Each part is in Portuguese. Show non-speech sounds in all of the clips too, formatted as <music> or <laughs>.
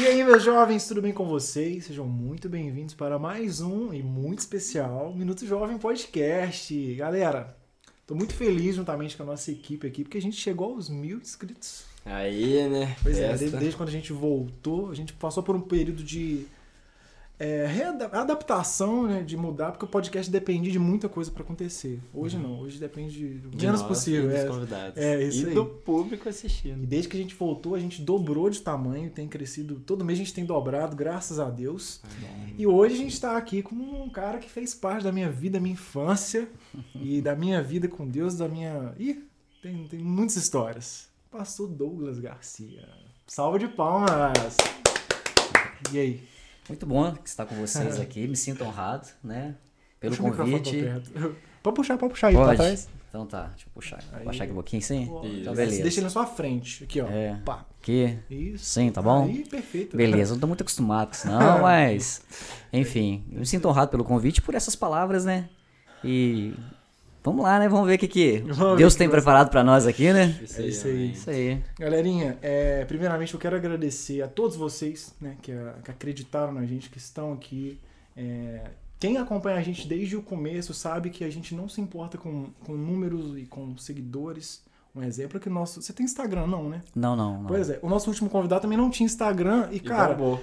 E aí, meus jovens, tudo bem com vocês? Sejam muito bem-vindos para mais um e muito especial Minuto Jovem Podcast. Galera, tô muito feliz juntamente com a nossa equipe aqui, porque a gente chegou aos mil inscritos. Aí, né? Pois é, desde, desde quando a gente voltou, a gente passou por um período de é, adaptação, né, de mudar, porque o podcast depende de muita coisa para acontecer. Hoje não, hoje depende de, De menos nós possível. E dos é. convidados. É, isso e aí. do público E assistindo. desde que a gente voltou, a gente dobrou de tamanho, tem crescido. Todo mês a gente tem dobrado, graças a Deus. E hoje a gente está aqui com um cara que fez parte da minha vida, minha infância <laughs> e da minha vida com Deus, da minha. Ih, tem, tem muitas histórias. Pastor Douglas Garcia. Salve de palmas! E aí? Muito bom estar com vocês aqui, me sinto honrado, né? Pelo microfone convite. pra. Pode puxar, pode puxar aí pra Pode? trás. Então tá, deixa eu puxar. Aí. Baixar aqui um pouquinho, sim? Então, beleza. Deixa ele na sua frente. Aqui, ó. É. Pá. Aqui, Isso. sim, tá bom? Aí, perfeito. Beleza, não tô muito acostumado com isso não, <laughs> mas... Enfim, eu me sinto honrado pelo convite por essas palavras, né? E... Vamos lá, né? Vamos ver o que, que Vamos Deus que tem vai- preparado pra nós aqui, né? É isso aí. Isso aí. Galerinha, é, primeiramente eu quero agradecer a todos vocês né, que, que acreditaram na gente, que estão aqui. É, quem acompanha a gente desde o começo sabe que a gente não se importa com, com números e com seguidores. Um exemplo é que o nosso. Você tem Instagram, não, né? Não, não, não. Pois é, o nosso último convidado também não tinha Instagram e, E cara, bombou.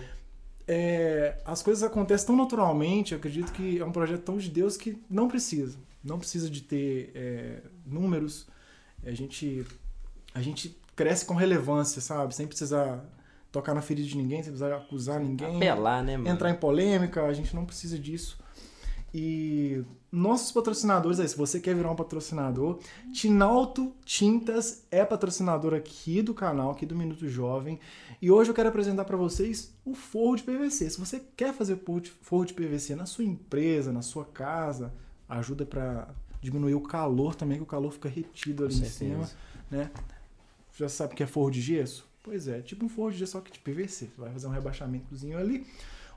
é, as coisas acontecem tão naturalmente, eu acredito que é um projeto tão de Deus que não precisa. Não precisa de ter é, números. A gente, a gente cresce com relevância, sabe? Sem precisar tocar na ferida de ninguém, sem precisar acusar ninguém, Apelar, né, mano? entrar em polêmica, a gente não precisa disso. E nossos patrocinadores aí, se você quer virar um patrocinador, Tinalto Tintas é patrocinador aqui do canal, aqui do Minuto Jovem. E hoje eu quero apresentar para vocês o forro de PVC. Se você quer fazer forro de- forro de PVC na sua empresa, na sua casa, ajuda para diminuir o calor também, que o calor fica retido ali Com em certeza. cima, né? Já sabe o que é forro de gesso? Pois é, tipo um forro de gesso só que de PVC. Você vai fazer um rebaixamentozinho ali,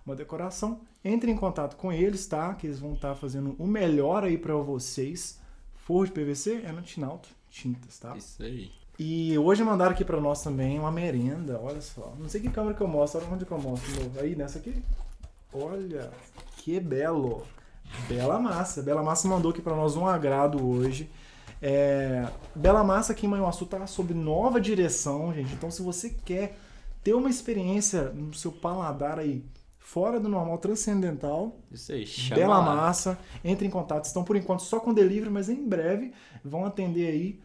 uma decoração. Entre em contato com eles, tá? Que eles vão estar fazendo o melhor aí para vocês. Forro de PVC é no Tinalto Tintas, tá? Isso aí. E hoje mandaram aqui pra nós também uma merenda, olha só. Não sei que câmera que eu mostro, olha onde que eu mostro. de novo. Aí, nessa aqui. Olha, que belo. Bela Massa. Bela Massa mandou aqui pra nós um agrado hoje. É, Bela Massa aqui em Manhuaçu tá sob nova direção, gente. Então, se você quer ter uma experiência no seu paladar aí fora do normal, transcendental, Isso aí. Chama Bela. Massa, entre em contato. Estão por enquanto só com delivery, mas em breve vão atender aí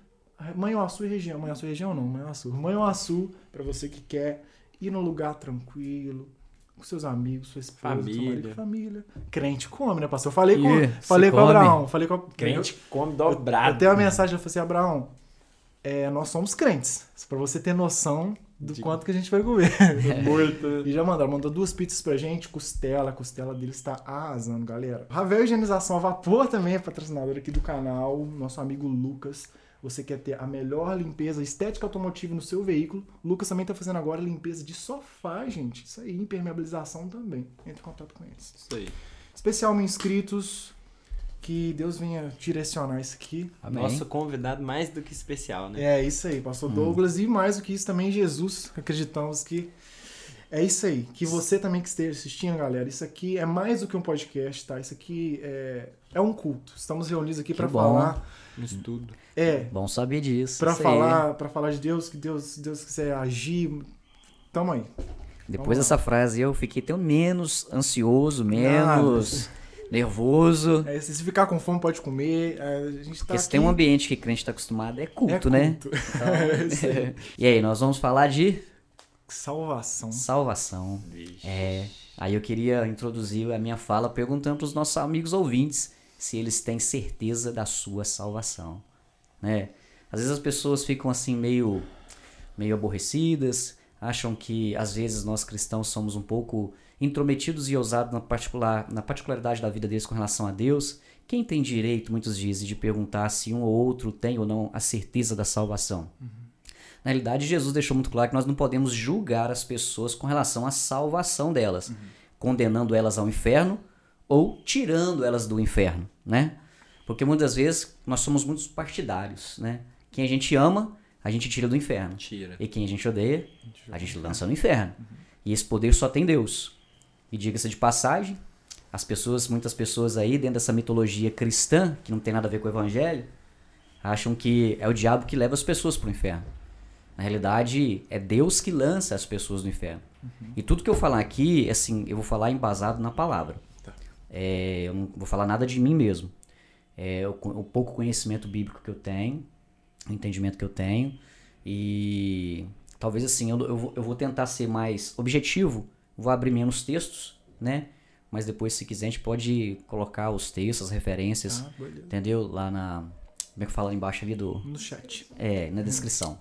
Manhuaçu e região. Manhuaçu e região não, Manhuaçu. Manhuaçu, para você que quer ir num lugar tranquilo, com seus amigos, sua esposa, seu Família. marido, família. Crente come, né, pastor? Eu falei com, falei com o come. Abraão. Falei com Crente come eu, dobrado. eu tenho uma mensagem, eu falei assim, Abraão, é, nós somos crentes. Para você ter noção do De- quanto que a gente vai comer. <laughs> Muito. E já mandaram, mandou duas pizzas pra gente, costela, a costela dele está arrasando, galera. Ravel Higienização a Vapor também é patrocinador aqui do canal, nosso amigo Lucas. Você quer ter a melhor limpeza estética automotiva no seu veículo? Lucas também tá fazendo agora limpeza de sofá, gente. Isso aí, impermeabilização também. Entre em contato com eles. Isso aí. Especial inscritos, que Deus venha direcionar isso aqui. Amém. Nosso convidado mais do que especial, né? É isso aí, pastor Douglas. E mais do que isso também, Jesus. Acreditamos que é isso aí. Que você também que esteja assistindo, galera. Isso aqui é mais do que um podcast, tá? Isso aqui é, é um culto. Estamos reunidos aqui para falar. No estudo. É, Bom saber disso. para falar, para falar de Deus, que Deus, Deus quiser agir. Tamo aí. Depois Vamos dessa frase eu fiquei até menos ansioso, menos nervoso. É, se ficar com fome, pode comer. É, A gente tá Porque se aqui- tem um ambiente que crente está acostumado, é culto, é né? culto. <laughs> É isso aí. <laughs> e aí, nós vamos falar de Salvação. salvação. Vixe. É. Aí eu queria introduzir a minha fala perguntando para os nossos amigos ouvintes se eles têm certeza da sua salvação, né? Às vezes as pessoas ficam assim meio meio aborrecidas, acham que às vezes nós cristãos somos um pouco intrometidos e ousados na particular na particularidade da vida deles com relação a Deus. Quem tem direito, muitos dizem, de perguntar se um ou outro tem ou não a certeza da salvação? Na realidade, Jesus deixou muito claro que nós não podemos julgar as pessoas com relação à salvação delas, condenando elas ao inferno ou tirando elas do inferno, né? Porque muitas vezes nós somos muitos partidários, né? Quem a gente ama, a gente tira do inferno. Tira. E quem a gente odeia, a gente lança no inferno. E esse poder só tem Deus. E diga-se de passagem, as pessoas, muitas pessoas aí dentro dessa mitologia cristã, que não tem nada a ver com o evangelho, acham que é o diabo que leva as pessoas para o inferno. Na realidade, é Deus que lança as pessoas no inferno. Uhum. E tudo que eu falar aqui, assim, eu vou falar embasado na palavra. Tá. É, eu não vou falar nada de mim mesmo. É, o, o, pouco conhecimento bíblico que eu tenho, o entendimento que eu tenho. E talvez assim, eu, eu, vou, eu vou tentar ser mais objetivo, vou abrir menos textos, né? Mas depois, se quiser, a gente pode colocar os textos, as referências, ah, entendeu? Lá na. Como é que fala embaixo ali do. No chat. É, na descrição.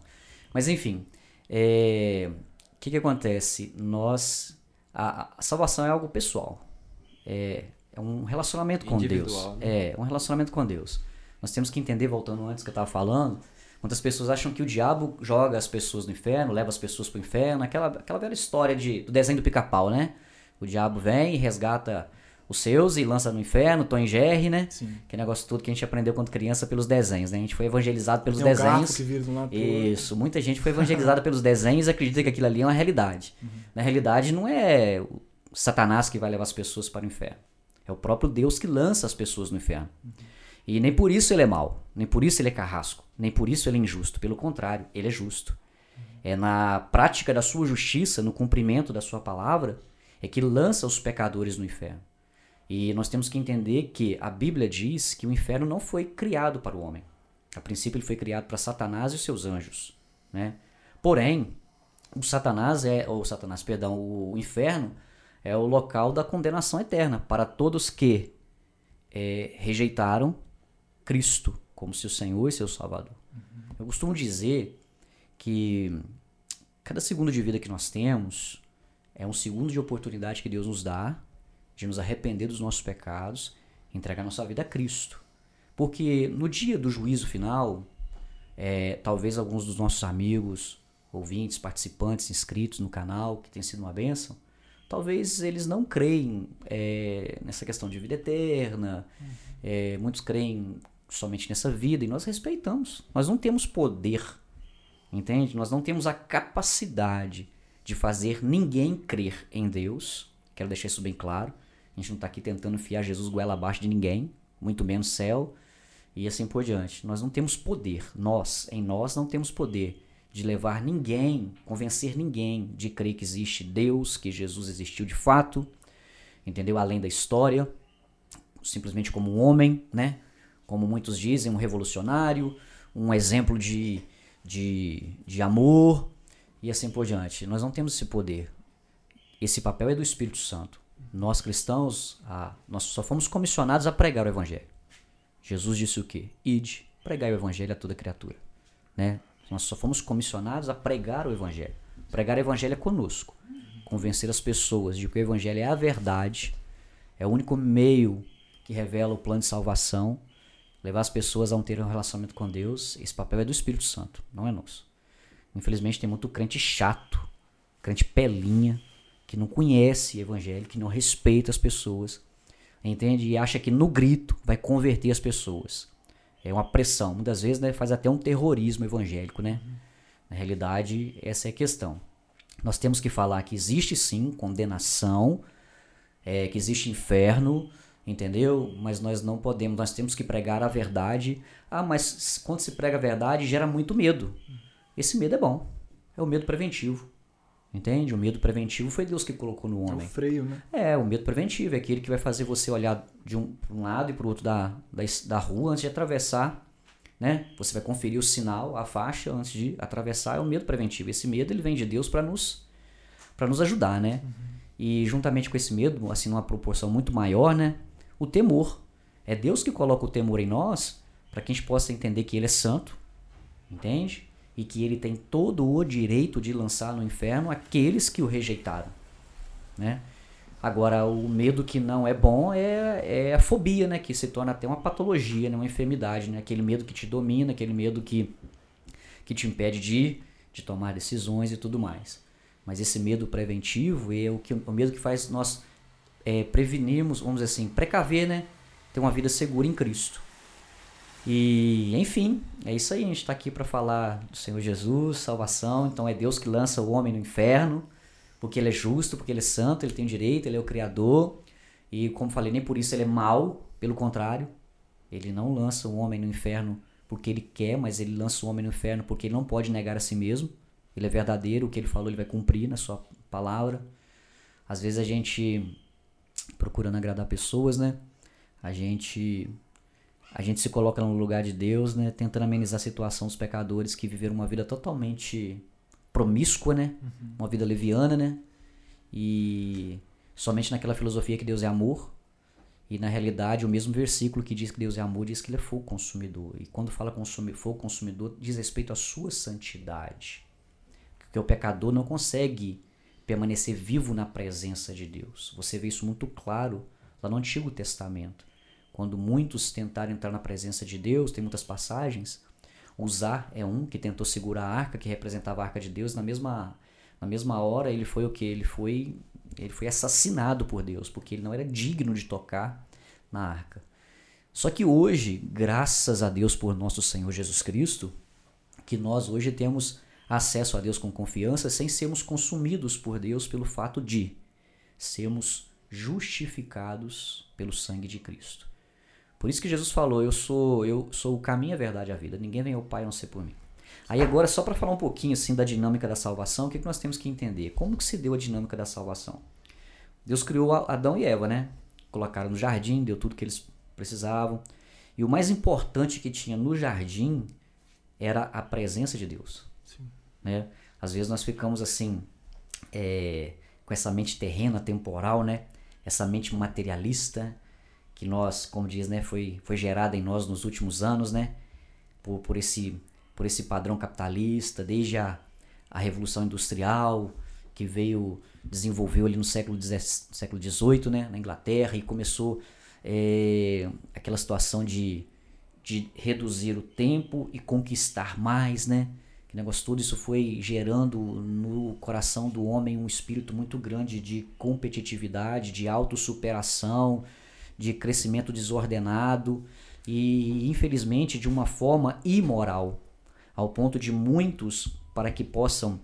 Mas enfim, é, o que, que acontece? Nós. A, a, salvação é algo pessoal. É, é um relacionamento com Deus. Né? É, um relacionamento com Deus. Nós temos que entender, voltando antes que eu estava falando, muitas pessoas acham que o diabo joga as pessoas no inferno, leva as pessoas para o inferno, aquela, aquela velha história de, do desenho do pica-pau, né? O diabo vem e resgata os seus e lança no inferno, Tom e Jerry, né? Sim. Que negócio todo que a gente aprendeu quando criança pelos desenhos, né? A gente foi evangelizado pelos Tem um desenhos. que vira de um lado Isso, muita gente foi evangelizada pelos desenhos e acredita que aquilo ali é uma realidade. Uhum. Na realidade, não é o Satanás que vai levar as pessoas para o inferno. É o próprio Deus que lança as pessoas no inferno. E nem por isso ele é mau, nem por isso ele é carrasco, nem por isso ele é injusto. Pelo contrário, ele é justo. É na prática da sua justiça, no cumprimento da sua palavra, é que lança os pecadores no inferno. E nós temos que entender que a Bíblia diz que o inferno não foi criado para o homem. A princípio ele foi criado para Satanás e os seus anjos, né? Porém, o Satanás é, ou Satanás, perdão, o inferno é o local da condenação eterna para todos que é, rejeitaram Cristo como seu Senhor e seu Salvador. Uhum. Eu costumo dizer que cada segundo de vida que nós temos é um segundo de oportunidade que Deus nos dá de nos arrepender dos nossos pecados, entregar nossa vida a Cristo. Porque no dia do juízo final, é, talvez alguns dos nossos amigos, ouvintes, participantes, inscritos no canal, que tem sido uma bênção, talvez eles não creem é, nessa questão de vida eterna, uhum. é, muitos creem somente nessa vida, e nós respeitamos. Nós não temos poder, entende? Nós não temos a capacidade de fazer ninguém crer em Deus, quero deixar isso bem claro. A gente não está aqui tentando enfiar Jesus goela abaixo de ninguém, muito menos céu e assim por diante. Nós não temos poder, nós, em nós não temos poder de levar ninguém, convencer ninguém de crer que existe Deus, que Jesus existiu de fato, entendeu? Além da história, simplesmente como um homem, né? Como muitos dizem, um revolucionário, um exemplo de, de, de amor e assim por diante. Nós não temos esse poder. Esse papel é do Espírito Santo. Nós cristãos, ah, nós só fomos comissionados a pregar o evangelho. Jesus disse o quê? Ide, pregai o evangelho a toda criatura, né? Nós só fomos comissionados a pregar o evangelho. Pregar o evangelho é conosco. Convencer as pessoas de que o evangelho é a verdade, é o único meio que revela o plano de salvação, levar as pessoas a um ter um relacionamento com Deus. Esse papel é do Espírito Santo, não é nosso. Infelizmente tem muito crente chato, crente pelinha, que não conhece evangelho, que não respeita as pessoas, entende? E acha que no grito vai converter as pessoas. É uma pressão. Muitas vezes né, faz até um terrorismo evangélico, né? Na realidade, essa é a questão. Nós temos que falar que existe sim condenação, é, que existe inferno, entendeu? Mas nós não podemos, nós temos que pregar a verdade. Ah, mas quando se prega a verdade, gera muito medo. Esse medo é bom. É o medo preventivo. Entende? O medo preventivo foi Deus que colocou no homem. É o freio, né? É, o medo preventivo é aquele que vai fazer você olhar de um, um lado e para o outro da, da, da rua antes de atravessar. Né? Você vai conferir o sinal, a faixa antes de atravessar. É o medo preventivo. Esse medo ele vem de Deus para nos, nos ajudar, né? Uhum. E juntamente com esse medo, assim, numa proporção muito maior, né? O temor. É Deus que coloca o temor em nós para que a gente possa entender que Ele é santo, entende? E que ele tem todo o direito de lançar no inferno aqueles que o rejeitaram, né? Agora, o medo que não é bom é, é a fobia, né? Que se torna até uma patologia, né? uma enfermidade, né? Aquele medo que te domina, aquele medo que, que te impede de, de tomar decisões e tudo mais. Mas esse medo preventivo é o, que, o medo que faz nós é, prevenirmos, vamos dizer assim, precaver, né? Ter uma vida segura em Cristo. E, enfim, é isso aí. A gente está aqui para falar do Senhor Jesus, salvação. Então é Deus que lança o homem no inferno. porque ele é justo, porque ele é santo, ele tem direito, ele é o criador. E como falei, nem por isso ele é mau, pelo contrário, ele não lança o homem no inferno porque ele quer, mas ele lança o homem no inferno porque ele não pode negar a si mesmo. Ele é verdadeiro, o que ele falou ele vai cumprir na sua palavra. Às vezes a gente procurando agradar pessoas, né? A gente a gente se coloca no lugar de Deus, né? Tentando amenizar a situação dos pecadores que viveram uma vida totalmente promíscua, né? Uhum. Uma vida leviana, né? E somente naquela filosofia que Deus é amor. E na realidade, o mesmo versículo que diz que Deus é amor diz que ele é fogo consumidor. E quando fala consumi fogo consumidor, diz respeito à sua santidade. Porque o pecador não consegue permanecer vivo na presença de Deus. Você vê isso muito claro lá no Antigo Testamento. Quando muitos tentaram entrar na presença de Deus, tem muitas passagens. Uzar é um que tentou segurar a arca, que representava a arca de Deus. Na mesma, na mesma hora, ele foi o que? Ele foi, ele foi assassinado por Deus, porque ele não era digno de tocar na arca. Só que hoje, graças a Deus por nosso Senhor Jesus Cristo, que nós hoje temos acesso a Deus com confiança sem sermos consumidos por Deus pelo fato de sermos justificados pelo sangue de Cristo. Por isso que Jesus falou: "Eu sou eu sou o caminho, a verdade e a vida. Ninguém vem ao Pai a não ser por mim". Aí agora só para falar um pouquinho assim da dinâmica da salvação, o que, que nós temos que entender? Como que se deu a dinâmica da salvação? Deus criou Adão e Eva, né? Colocaram no jardim, deu tudo que eles precisavam. E o mais importante que tinha no jardim era a presença de Deus. Sim. Né? Às vezes nós ficamos assim, é, com essa mente terrena, temporal, né? Essa mente materialista, que nós, como diz, né, foi, foi gerada em nós nos últimos anos, né, por, por, esse, por esse padrão capitalista, desde a, a Revolução Industrial, que veio, desenvolveu ali no século XVIII, né, na Inglaterra, e começou é, aquela situação de, de reduzir o tempo e conquistar mais, né, que negócio todo isso foi gerando no coração do homem um espírito muito grande de competitividade, de autossuperação, de crescimento desordenado e, infelizmente, de uma forma imoral, ao ponto de muitos, para que possam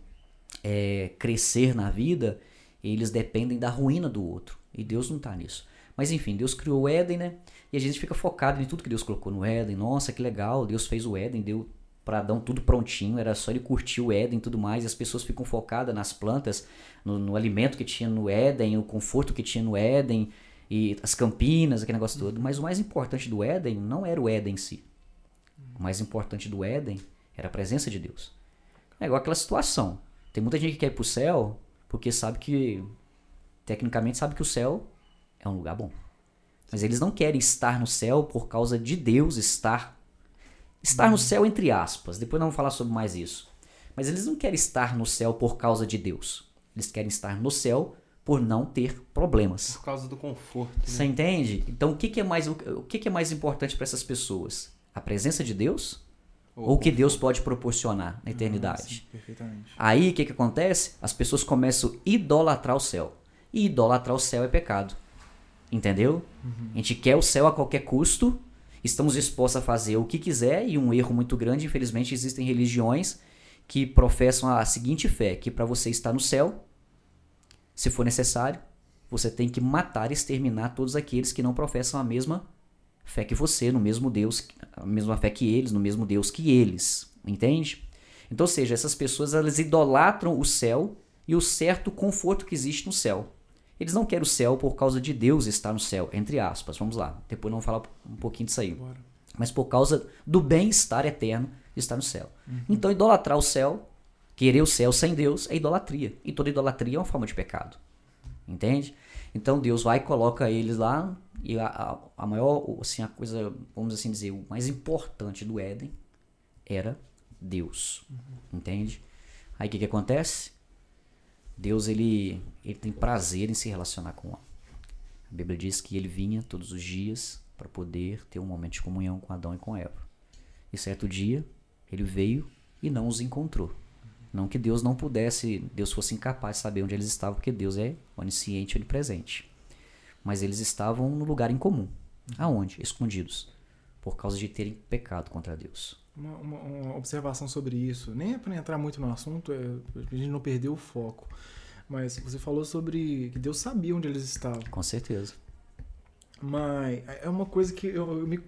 é, crescer na vida, eles dependem da ruína do outro. E Deus não está nisso. Mas enfim, Deus criou o Éden, né? E a gente fica focado em tudo que Deus colocou no Éden. Nossa, que legal, Deus fez o Éden, deu para Adão tudo prontinho, era só ele curtir o Éden e tudo mais. E as pessoas ficam focadas nas plantas, no, no alimento que tinha no Éden, o conforto que tinha no Éden, e as campinas, aquele negócio todo. Mas o mais importante do Éden não era o Éden em si. O mais importante do Éden era a presença de Deus. É igual aquela situação. Tem muita gente que quer ir pro céu porque sabe que, tecnicamente, sabe que o céu é um lugar bom. Mas eles não querem estar no céu por causa de Deus estar. Estar no uhum. céu, entre aspas. Depois não vamos falar sobre mais isso. Mas eles não querem estar no céu por causa de Deus. Eles querem estar no céu por não ter problemas. Por causa do conforto. Né? Você entende? Então o que, que é mais o que, que é mais importante para essas pessoas? A presença de Deus ou o que Deus pode proporcionar na eternidade? Ah, sim, perfeitamente. Aí o que, que acontece? As pessoas começam a idolatrar o céu. E idolatrar o céu é pecado. Entendeu? Uhum. A gente quer o céu a qualquer custo, estamos dispostos a fazer o que quiser, e um erro muito grande, infelizmente, existem religiões que professam a seguinte fé: que para você estar no céu, se for necessário, você tem que matar e exterminar todos aqueles que não professam a mesma fé que você, no mesmo Deus, a mesma fé que eles, no mesmo Deus que eles. Entende? Então, ou seja, essas pessoas elas idolatram o céu e o certo conforto que existe no céu. Eles não querem o céu por causa de Deus estar no céu, entre aspas. Vamos lá. Depois vamos falar um pouquinho disso aí. Bora. Mas por causa do bem-estar eterno de estar no céu. Uhum. Então, idolatrar o céu Querer o céu sem Deus é idolatria. E toda idolatria é uma forma de pecado. Entende? Então Deus vai e coloca eles lá. E a, a, maior, assim, a coisa, vamos assim dizer, o mais importante do Éden era Deus. Uhum. Entende? Aí o que, que acontece? Deus ele, ele tem prazer em se relacionar com o homem. A Bíblia diz que ele vinha todos os dias para poder ter um momento de comunhão com Adão e com Eva. E certo dia ele veio e não os encontrou. Não que Deus não pudesse, Deus fosse incapaz de saber onde eles estavam, porque Deus é onisciente e onipresente. Mas eles estavam no lugar em comum. Aonde? Escondidos. Por causa de terem pecado contra Deus. Uma, uma, uma observação sobre isso. Nem é para entrar muito no assunto, é, a gente não perder o foco. Mas você falou sobre que Deus sabia onde eles estavam. Com certeza. Mas é uma coisa que eu, eu me,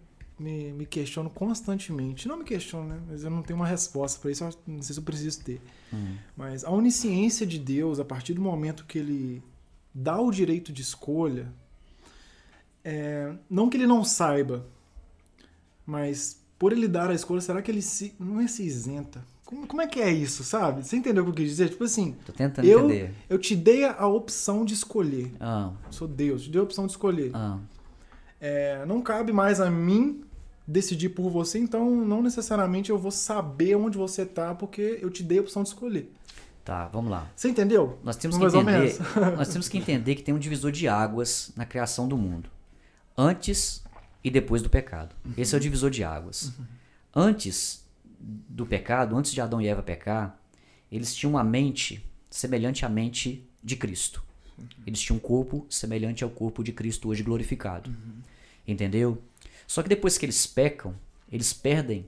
me, me questiono constantemente. Não me questiono, né? Mas eu não tenho uma resposta para isso. Não sei se eu preciso ter. Hum. Mas a onisciência de Deus, a partir do momento que ele dá o direito de escolha, é, não que ele não saiba, mas por ele dar a escolha, será que ele se, não é se isenta? Como, como é que é isso, sabe? Você entendeu o que eu quis dizer? Tipo assim, Tô tentando eu, entender. eu te dei a opção de escolher. Ah, Sou Deus, te dei a opção de escolher. ah, É, não cabe mais a mim decidir por você, então não necessariamente eu vou saber onde você tá, porque eu te dei a opção de escolher. tá, vamos lá. Você entendeu? Nós temos que Mais entender, nós temos que entender que tem um divisor de águas na criação do mundo, antes e depois do pecado. Esse é o divisor de águas. Antes do pecado, antes de Adão e Eva pecar, eles tinham uma mente semelhante à mente de Cristo. Eles tinham um corpo semelhante ao corpo de Cristo hoje glorificado. Entendeu? Só que depois que eles pecam, eles perdem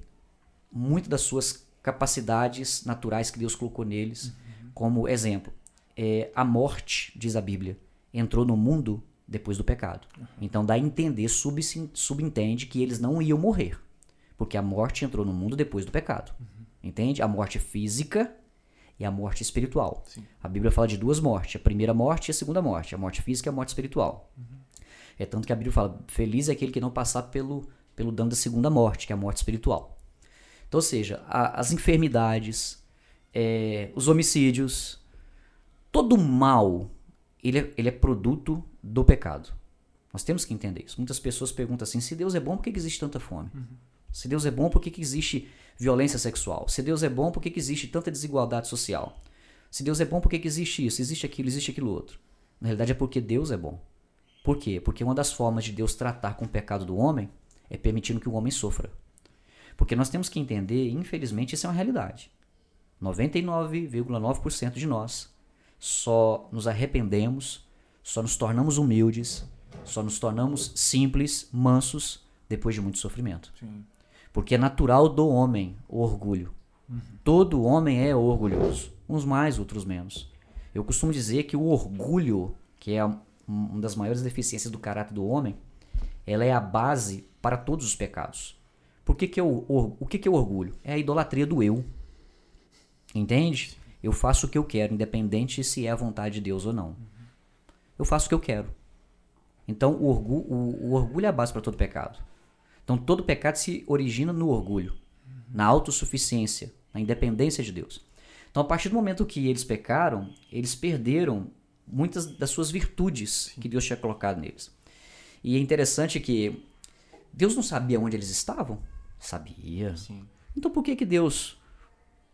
muito das suas capacidades naturais que Deus colocou neles. Como exemplo, é, a morte, diz a Bíblia, entrou no mundo depois do pecado. Então dá a entender, subsin- subentende que eles não iam morrer. Porque a morte entrou no mundo depois do pecado. Entende? A morte física e a morte espiritual. Sim. A Bíblia fala de duas mortes: a primeira morte e a segunda morte. A morte física e a morte espiritual. É tanto que a Bíblia fala: feliz é aquele que não passar pelo, pelo dano da segunda morte, que é a morte espiritual. Então, ou seja, a- as enfermidades, é, os homicídios, todo mal, ele é, ele é produto do pecado. Nós temos que entender isso. Muitas pessoas perguntam assim: se Deus é bom, por que, que existe tanta fome? Se Deus é bom, por que, que existe violência sexual? Se Deus é bom, por que, que existe tanta desigualdade social? Se Deus é bom, por que, que existe isso? Existe aquilo, existe aquilo outro. Na realidade é porque Deus é bom. Por quê? Porque uma das formas de Deus tratar com o pecado do homem é permitindo que o homem sofra. Porque nós temos que entender, infelizmente, isso é uma realidade. 99,9% de nós só nos arrependemos, só nos tornamos humildes, só nos tornamos simples, mansos, depois de muito sofrimento. Sim. Porque é natural do homem o orgulho. Todo homem é orgulhoso, uns mais, outros menos. Eu costumo dizer que o orgulho, que é uma das maiores deficiências do caráter do homem, ela é a base para todos os pecados. Por que que é o, que, que é o orgulho? É a idolatria do eu. Entende? Eu faço o que eu quero, independente se é a vontade de Deus ou não. Eu faço o que eu quero. Então, o, orgu- o- o orgulho é a base para todo pecado. Então, todo pecado se origina no orgulho, na autossuficiência, na independência de Deus. Então, a partir do momento que eles pecaram, eles perderam muitas das suas virtudes que Deus tinha colocado neles. E é interessante que Deus não sabia onde eles estavam? Sabia. Sim. Então, por que, que Deus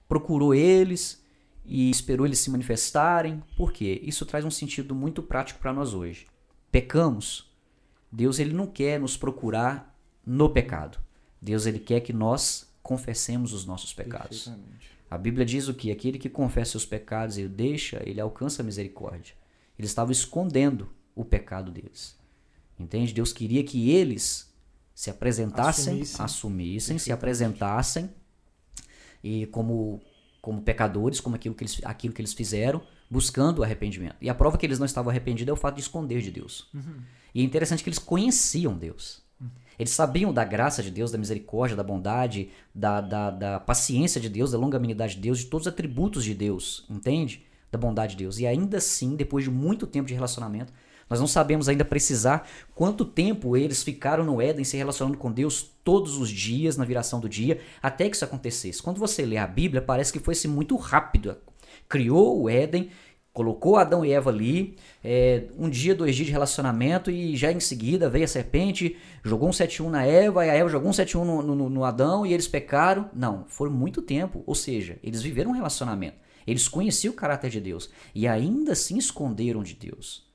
procurou eles e esperou eles se manifestarem? Por quê? Isso traz um sentido muito prático para nós hoje. Pecamos. Deus ele não quer nos procurar no pecado. Deus ele quer que nós confessemos os nossos pecados. A Bíblia diz o que? Aquele que confessa os pecados e o deixa, ele alcança a misericórdia. Eles estavam escondendo o pecado deles. Entende? Deus queria que eles se apresentassem, Assumissem. assumissem, se apresentassem e como como pecadores, como aquilo que eles aquilo que eles fizeram, buscando o arrependimento. E a prova que eles não estavam arrependidos é o fato de esconder de Deus. E é interessante que eles conheciam Deus. Eles sabiam da graça de Deus, da misericórdia, da bondade, da, da, da paciência de Deus, da longanimidade de Deus, de todos os atributos de Deus, entende? Da bondade de Deus. E ainda assim, depois de muito tempo de relacionamento, nós não sabemos ainda precisar quanto tempo eles ficaram no Éden se relacionando com Deus todos os dias, na viração do dia, até que isso acontecesse. Quando você lê a Bíblia, parece que foi assim, muito rápido. Criou o Éden, colocou Adão e Eva ali, é, um dia, dois dias de relacionamento e já em seguida veio a serpente, jogou um 7-1 na Eva, e a Eva jogou um 7-1 no, no, no Adão e eles pecaram. Não, foi muito tempo. Ou seja, eles viveram um relacionamento. Eles conheciam o caráter de Deus e ainda assim esconderam de Deus.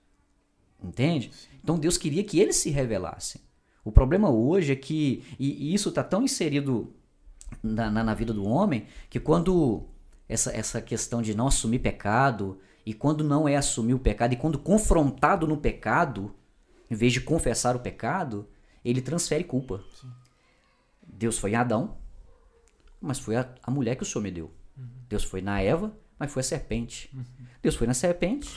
Entende? Então Deus queria que eles se revelassem. O problema hoje é que, e, isso está tão inserido na, na, na vida do homem, que quando essa, essa questão de não assumir pecado, e quando não é assumir o pecado, e quando confrontado no pecado, em vez de confessar o pecado, ele transfere culpa. Deus foi em Adão, mas foi a, a mulher que o Senhor me deu. Deus foi na Eva, Mas foi a serpente. Deus foi na serpente.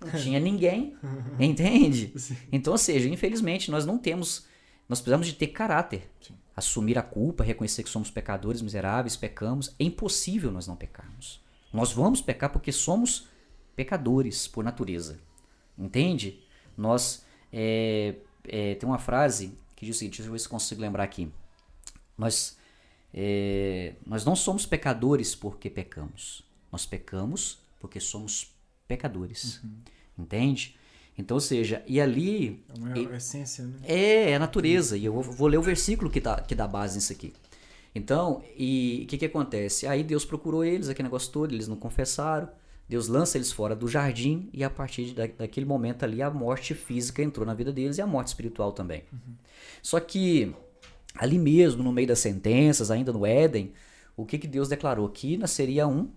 Não <laughs> tinha ninguém. <laughs> Entende? Então, ou seja, infelizmente, nós não temos. Nós precisamos de ter caráter. Assumir a culpa, reconhecer que somos pecadores miseráveis, pecamos. É impossível nós não pecarmos. Nós vamos pecar porque somos pecadores por natureza. Entende? Nós. É, é, tem uma frase que diz o seguinte: deixa eu ver se consigo lembrar aqui. Nós, é, nós não somos pecadores porque pecamos. Nós pecamos porque somos pecadores. Entende? Então, ou seja, e ali. É uma E- essência, né? É, é a natureza. E eu vou, ler o versículo que, tá, que dá base nisso aqui. Então, e o que, que acontece? Aí Deus procurou eles, aquele negócio todo, eles não confessaram. Deus lança eles fora do jardim e a partir da, daquele momento ali a morte física entrou na vida deles e a morte espiritual também. Só que ali mesmo, no meio das sentenças, ainda no Éden, o que, que Deus declarou? Que nasceria um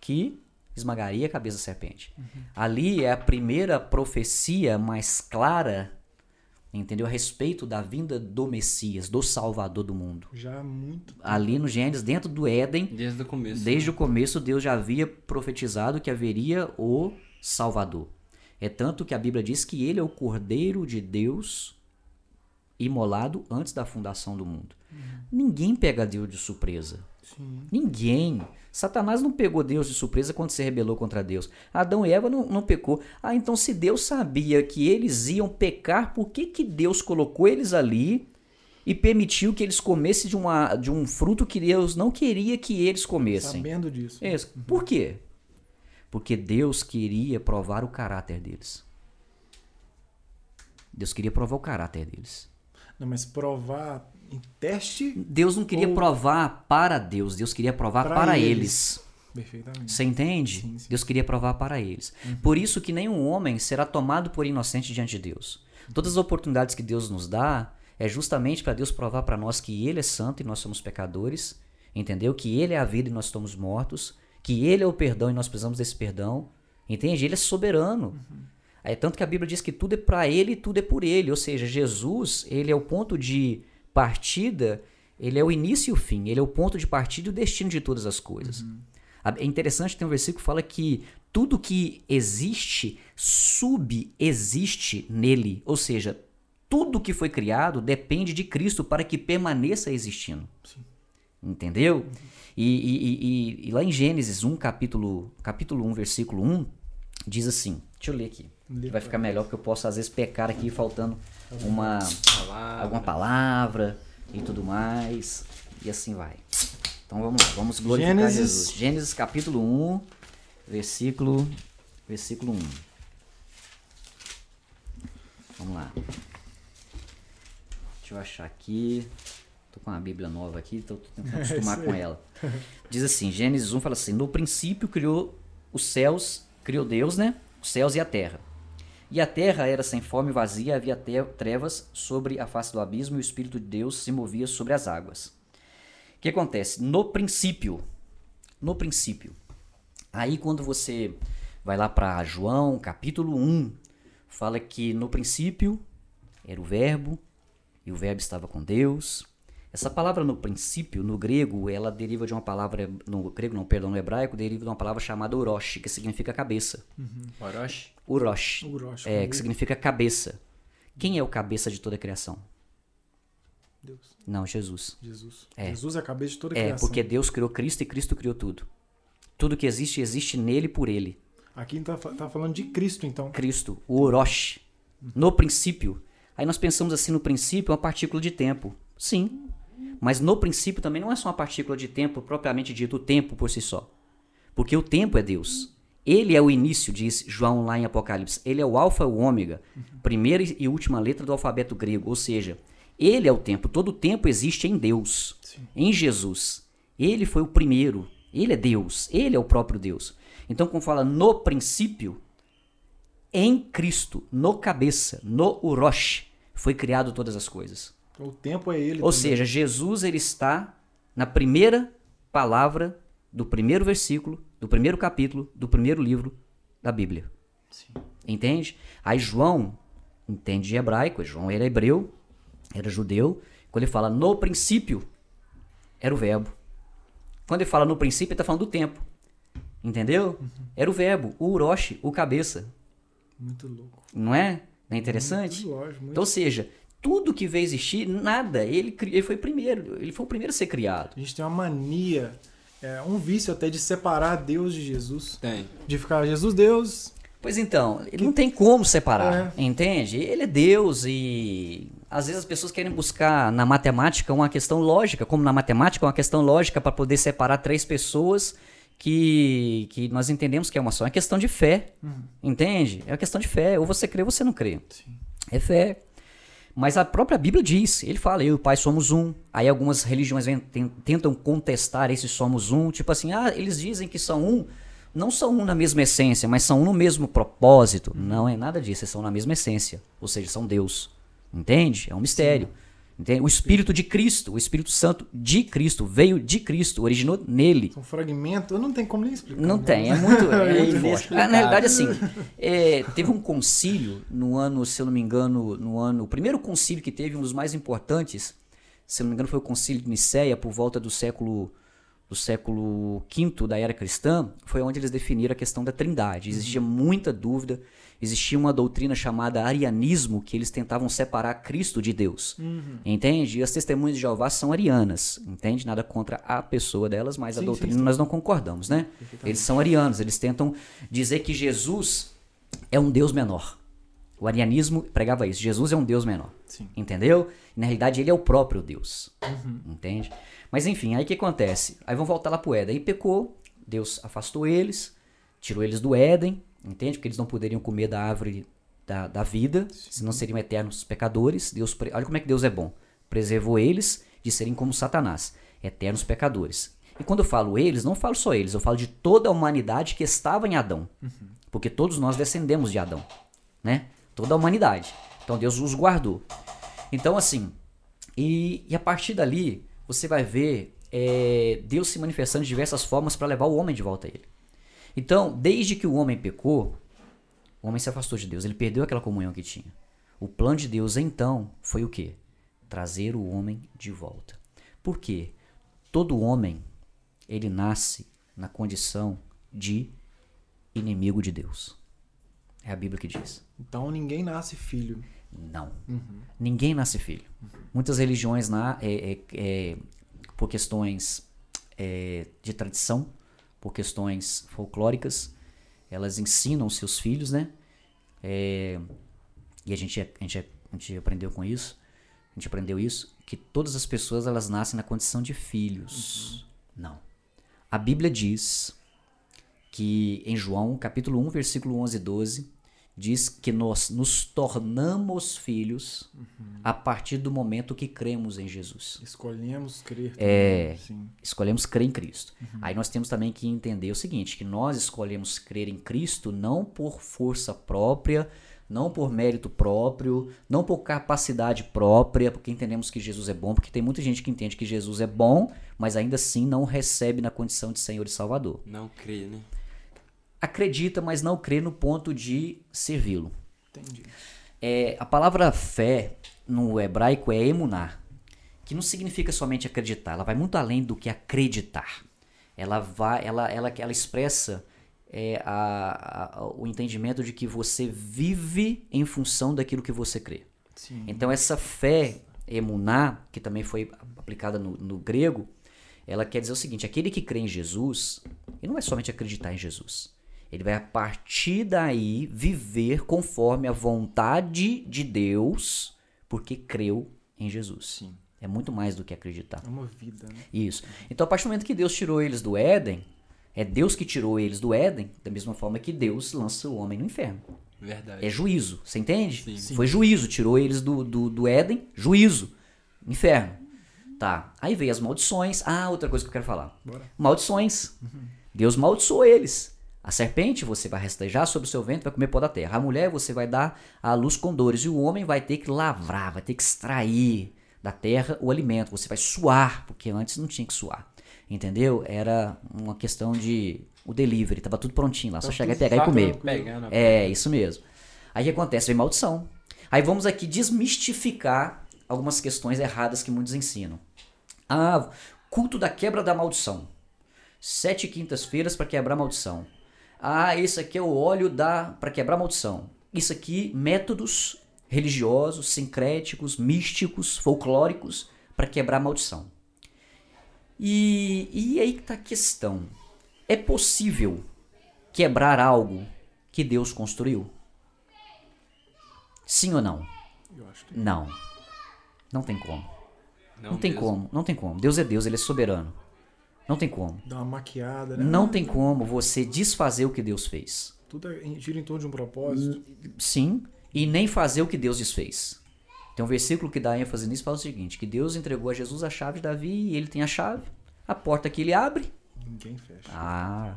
que esmagaria a cabeça da serpente. Ali é a primeira profecia mais clara, entendeu? A respeito da vinda do Messias, do Salvador do mundo. Já muito. Ali no Gênesis, dentro do Éden, Desde o começo. desde o começo, Deus já havia profetizado que haveria o Salvador. É tanto que a Bíblia diz que ele é o Cordeiro de Deus imolado antes da fundação do mundo. Ninguém pega Deus de surpresa. Sim. Ninguém. Satanás não pegou Deus de surpresa quando se rebelou contra Deus. Adão e Eva não, não pecou. Ah, então se Deus sabia que eles iam pecar, por que, que Deus colocou eles ali e permitiu que eles comessem de, uma, de um fruto que Deus não queria que eles comessem? Sabendo disso. Isso. Por quê? Porque Deus queria provar o caráter deles. Deus queria provar o caráter deles. Não, mas provar em teste, Deus não queria Ou- provar para Deus, Deus queria provar Pra para eles. eles. perfeitamente. Você entende? Sim, sim. Deus queria provar para eles. Por isso que nenhum homem será tomado por inocente diante de Deus. Todas as oportunidades que Deus nos dá é justamente para Deus provar para nós que Ele é santo e nós somos pecadores, entendeu? Que Ele é a vida e nós estamos mortos, que Ele é o perdão e nós precisamos desse perdão, entende? Ele é soberano. É tanto que a Bíblia diz que tudo é para Ele e tudo é por Ele. Ou seja, Jesus, Ele é o ponto de partida, Ele é o início e o fim. Ele é o ponto de partida e o destino de todas as coisas. A- É interessante, tem um versículo que fala que tudo que existe subexiste nele. Ou seja, tudo que foi criado depende de Cristo para que permaneça existindo. Entendeu? E, e- e- e- e lá em Gênesis 1, capítulo, capítulo 1, versículo 1, diz assim. Deixa eu ler aqui. Vai ficar melhor, porque eu posso às vezes pecar aqui faltando uma, Palavra. alguma palavra e tudo mais. E assim vai. Então vamos lá, vamos glorificar Gênesis. Jesus. Gênesis capítulo 1, versículo, versículo 1. Vamos lá. Deixa eu achar aqui. Tô com a Bíblia nova aqui, então tô tentando <laughs> acostumar isso com ela. Diz assim, Gênesis 1 fala assim: No princípio criou os céus, criou Deus, né? Os céus e a terra. E a terra era sem forma e vazia, havia trevas sobre a face do abismo e o Espírito de Deus se movia sobre as águas. O que acontece? No princípio, no princípio, aí quando você vai lá para João, capítulo 1, fala que no princípio era o Verbo e o Verbo estava com Deus. Essa palavra no princípio, no grego, ela deriva de uma palavra, no grego não, perdão, no hebraico, deriva de uma palavra chamada urosh, que significa cabeça. Orochi. Urosh. Urosh, É, que significa cabeça. Quem é o cabeça de toda a criação? Deus. Não, Jesus. Jesus. É. Jesus é a cabeça de toda a É, criação. porque Deus criou Cristo e Cristo criou tudo. Tudo que existe, existe nele por ele. Aqui tá, fa- tá falando de Cristo, então. Cristo, o Orochi. No princípio. Aí nós pensamos assim, no princípio, uma partícula de tempo. Sim. Mas no princípio também não é só uma partícula de tempo propriamente dito, o tempo por si só. Porque o tempo é Deus. Ele é o início, diz João lá em Apocalipse. Ele é o alfa e o ômega, primeira e última letra do alfabeto grego. Ou seja, ele é o tempo. Todo o tempo existe em Deus, Sim. em Jesus. Ele foi o primeiro. Ele é Deus. Ele é o próprio Deus. Então, quando fala no princípio, em Cristo, no cabeça, no Urosh, foi criado todas as coisas. O tempo é ele Ou também. seja, Jesus ele está na primeira palavra do primeiro versículo, do primeiro capítulo, do primeiro livro da Bíblia. Entende? Aí João entende de hebraico, João era hebreu, era judeu. Quando ele fala no princípio, era o verbo. Quando ele fala no princípio, ele está falando do tempo. Entendeu? Era o verbo, o uroshi, o cabeça. Muito louco. Não é? Não é interessante? Muito lógico, muito Então, ou seja, tudo que veio existir, nada, ele, ele foi primeiro, ele foi o primeiro a ser criado. A gente tem uma mania, é, um vício até de separar Deus de Jesus. Tem. De ficar Jesus, Deus. Pois então, ele não tem como separar, É. entende? Ele é Deus e às vezes as pessoas querem buscar na matemática uma questão lógica, como na matemática uma questão lógica para poder separar três pessoas que, que nós entendemos que é uma só. É questão de fé, entende? É uma questão de fé. Ou você crê ou você não crê. Sim. É fé. Mas a própria Bíblia diz, ele fala, eu e o Pai somos um. Aí algumas religiões ten- tentam contestar esse somos um, tipo assim, ah, eles dizem que são um, não são um na mesma essência, mas são um no mesmo propósito. Não é nada disso, eles são na mesma essência, ou seja, são Deus. Entende? É um mistério. Entende? O Espírito de Cristo, o Espírito Santo de Cristo, veio de Cristo, originou nele. São fragmentos, não tem como nem explicar. Não né? tem, é muito, é <laughs> muito inexplicável. forte. Na verdade, assim, é, teve um concílio no ano, se eu não me engano, no ano. O primeiro concílio que teve, um dos mais importantes, se eu não me engano, foi o concílio de Nicéia, por volta do século do século V da era cristã, foi onde eles definiram a questão da trindade. Existia muita dúvida, existia uma doutrina chamada arianismo, que eles tentavam separar Cristo de Deus. Entende? E as testemunhas de Jeová são arianas, entende? Nada contra a pessoa delas, mas a Sim, doutrina sim, sim. nós não concordamos, né? Eles são arianos, eles tentam dizer que Jesus é um Deus menor. O arianismo pregava isso, Jesus é um Deus menor. Sim. Entendeu? Na realidade ele é o próprio Deus. Uhum. Entende? Mas enfim, aí o que acontece? Aí vão voltar lá pro Éden. Aí pecou, Deus afastou eles, tirou eles do Éden, entende? Porque eles não poderiam comer da árvore da, da vida, senão seriam eternos pecadores. Deus, olha como é que Deus é bom. Preservou eles de serem como Satanás, eternos pecadores. E quando eu falo eles, não falo só eles, eu falo de toda a humanidade que estava em Adão. Porque todos nós descendemos de Adão, né? Toda a humanidade. Então Deus os guardou. Então, assim, e, e a partir dali, você vai ver é, Deus se manifestando de diversas formas para levar o homem de volta a ele. Então, desde que o homem pecou, o homem se afastou de Deus, ele perdeu aquela comunhão que tinha. O plano de Deus, então, foi o quê? Trazer o homem de volta. Por quê? Todo homem, ele nasce na condição de inimigo de Deus. É a Bíblia que diz. Então ninguém nasce filho. Não. Ninguém nasce filho. Muitas religiões, na, é, é- é, por questões é, de tradição, por questões folclóricas, elas ensinam seus filhos, né? É, e a gente, a, gente, a gente aprendeu com isso, a gente aprendeu isso, que todas as pessoas elas nascem na condição de filhos. Não. A Bíblia diz que em João, capítulo 1, versículo 11 e 12, diz que nós nos tornamos filhos a partir do momento que cremos em Jesus. Escolhemos crer. É. também, Sim. Escolhemos crer em Cristo. Aí nós temos também que entender o seguinte, que nós escolhemos crer em Cristo não por força própria, não por mérito próprio, não por capacidade própria, porque entendemos que Jesus é bom, porque tem muita gente que entende que Jesus é bom, mas ainda assim não recebe na condição de Senhor e Salvador. Não crê, né? Acredita, mas não crê no ponto de servi-lo. Entendi. É, a palavra fé no hebraico é emunar, que não significa somente acreditar, ela vai muito além do que acreditar. Ela vai, ela, ela, ela expressa é, a- a- o entendimento de que você vive em função daquilo que você crê. Sim. Então essa fé emuná, que também foi aplicada no, no grego, ela quer dizer o seguinte: aquele que crê em Jesus, ele não é somente acreditar em Jesus. Ele vai a partir daí viver conforme a vontade de Deus, porque creu em Jesus. Sim. É muito mais do que acreditar. É uma vida, né? Isso. Então, a partir do momento que Deus tirou eles do Éden, é Deus que tirou eles do Éden, da mesma forma que Deus lança o homem no inferno. Verdade. É juízo, você entende? Sim. Sim. Foi juízo, tirou eles do, do, do Éden, juízo, inferno. Tá, aí veio as maldições. Ah, outra coisa que eu quero falar. Bora. Maldições. Deus maldiçoou eles. A serpente você vai restejar sobre o seu ventre, vai comer pó da terra. A mulher você vai dar à luz com dores. E o homem vai ter que lavrar, vai ter que extrair da terra o alimento. Você vai suar, porque antes não tinha que suar. Entendeu? Era uma questão de o delivery, tava tudo prontinho lá, só chegar e pegar e comer. É, isso mesmo. Aí o que acontece? Vem maldição. Aí vamos aqui desmistificar algumas questões erradas que muitos ensinam. Ah, culto da quebra da maldição. Sete quintas-feiras para quebrar maldição. Ah, esse aqui é o óleo da para quebrar a maldição. Isso aqui, métodos religiosos, sincréticos, místicos, folclóricos para quebrar a maldição. E, e aí que tá a questão. É possível quebrar algo que Deus construiu? Sim ou não? Eu acho que Não. Não tem como. Não, Não tem mesmo. como, não tem como. Deus é Deus, ele é soberano. Não tem como. dá uma maquiada, né? Não tem como você desfazer o que Deus fez. Tudo é- gira em torno de um propósito. Sim, e nem fazer o que Deus desfez. Tem um versículo que dá ênfase nisso e fala o seguinte: que Deus entregou a Jesus a chave de Davi e ele tem a chave. A porta que ele abre, Ninguém fecha. ah.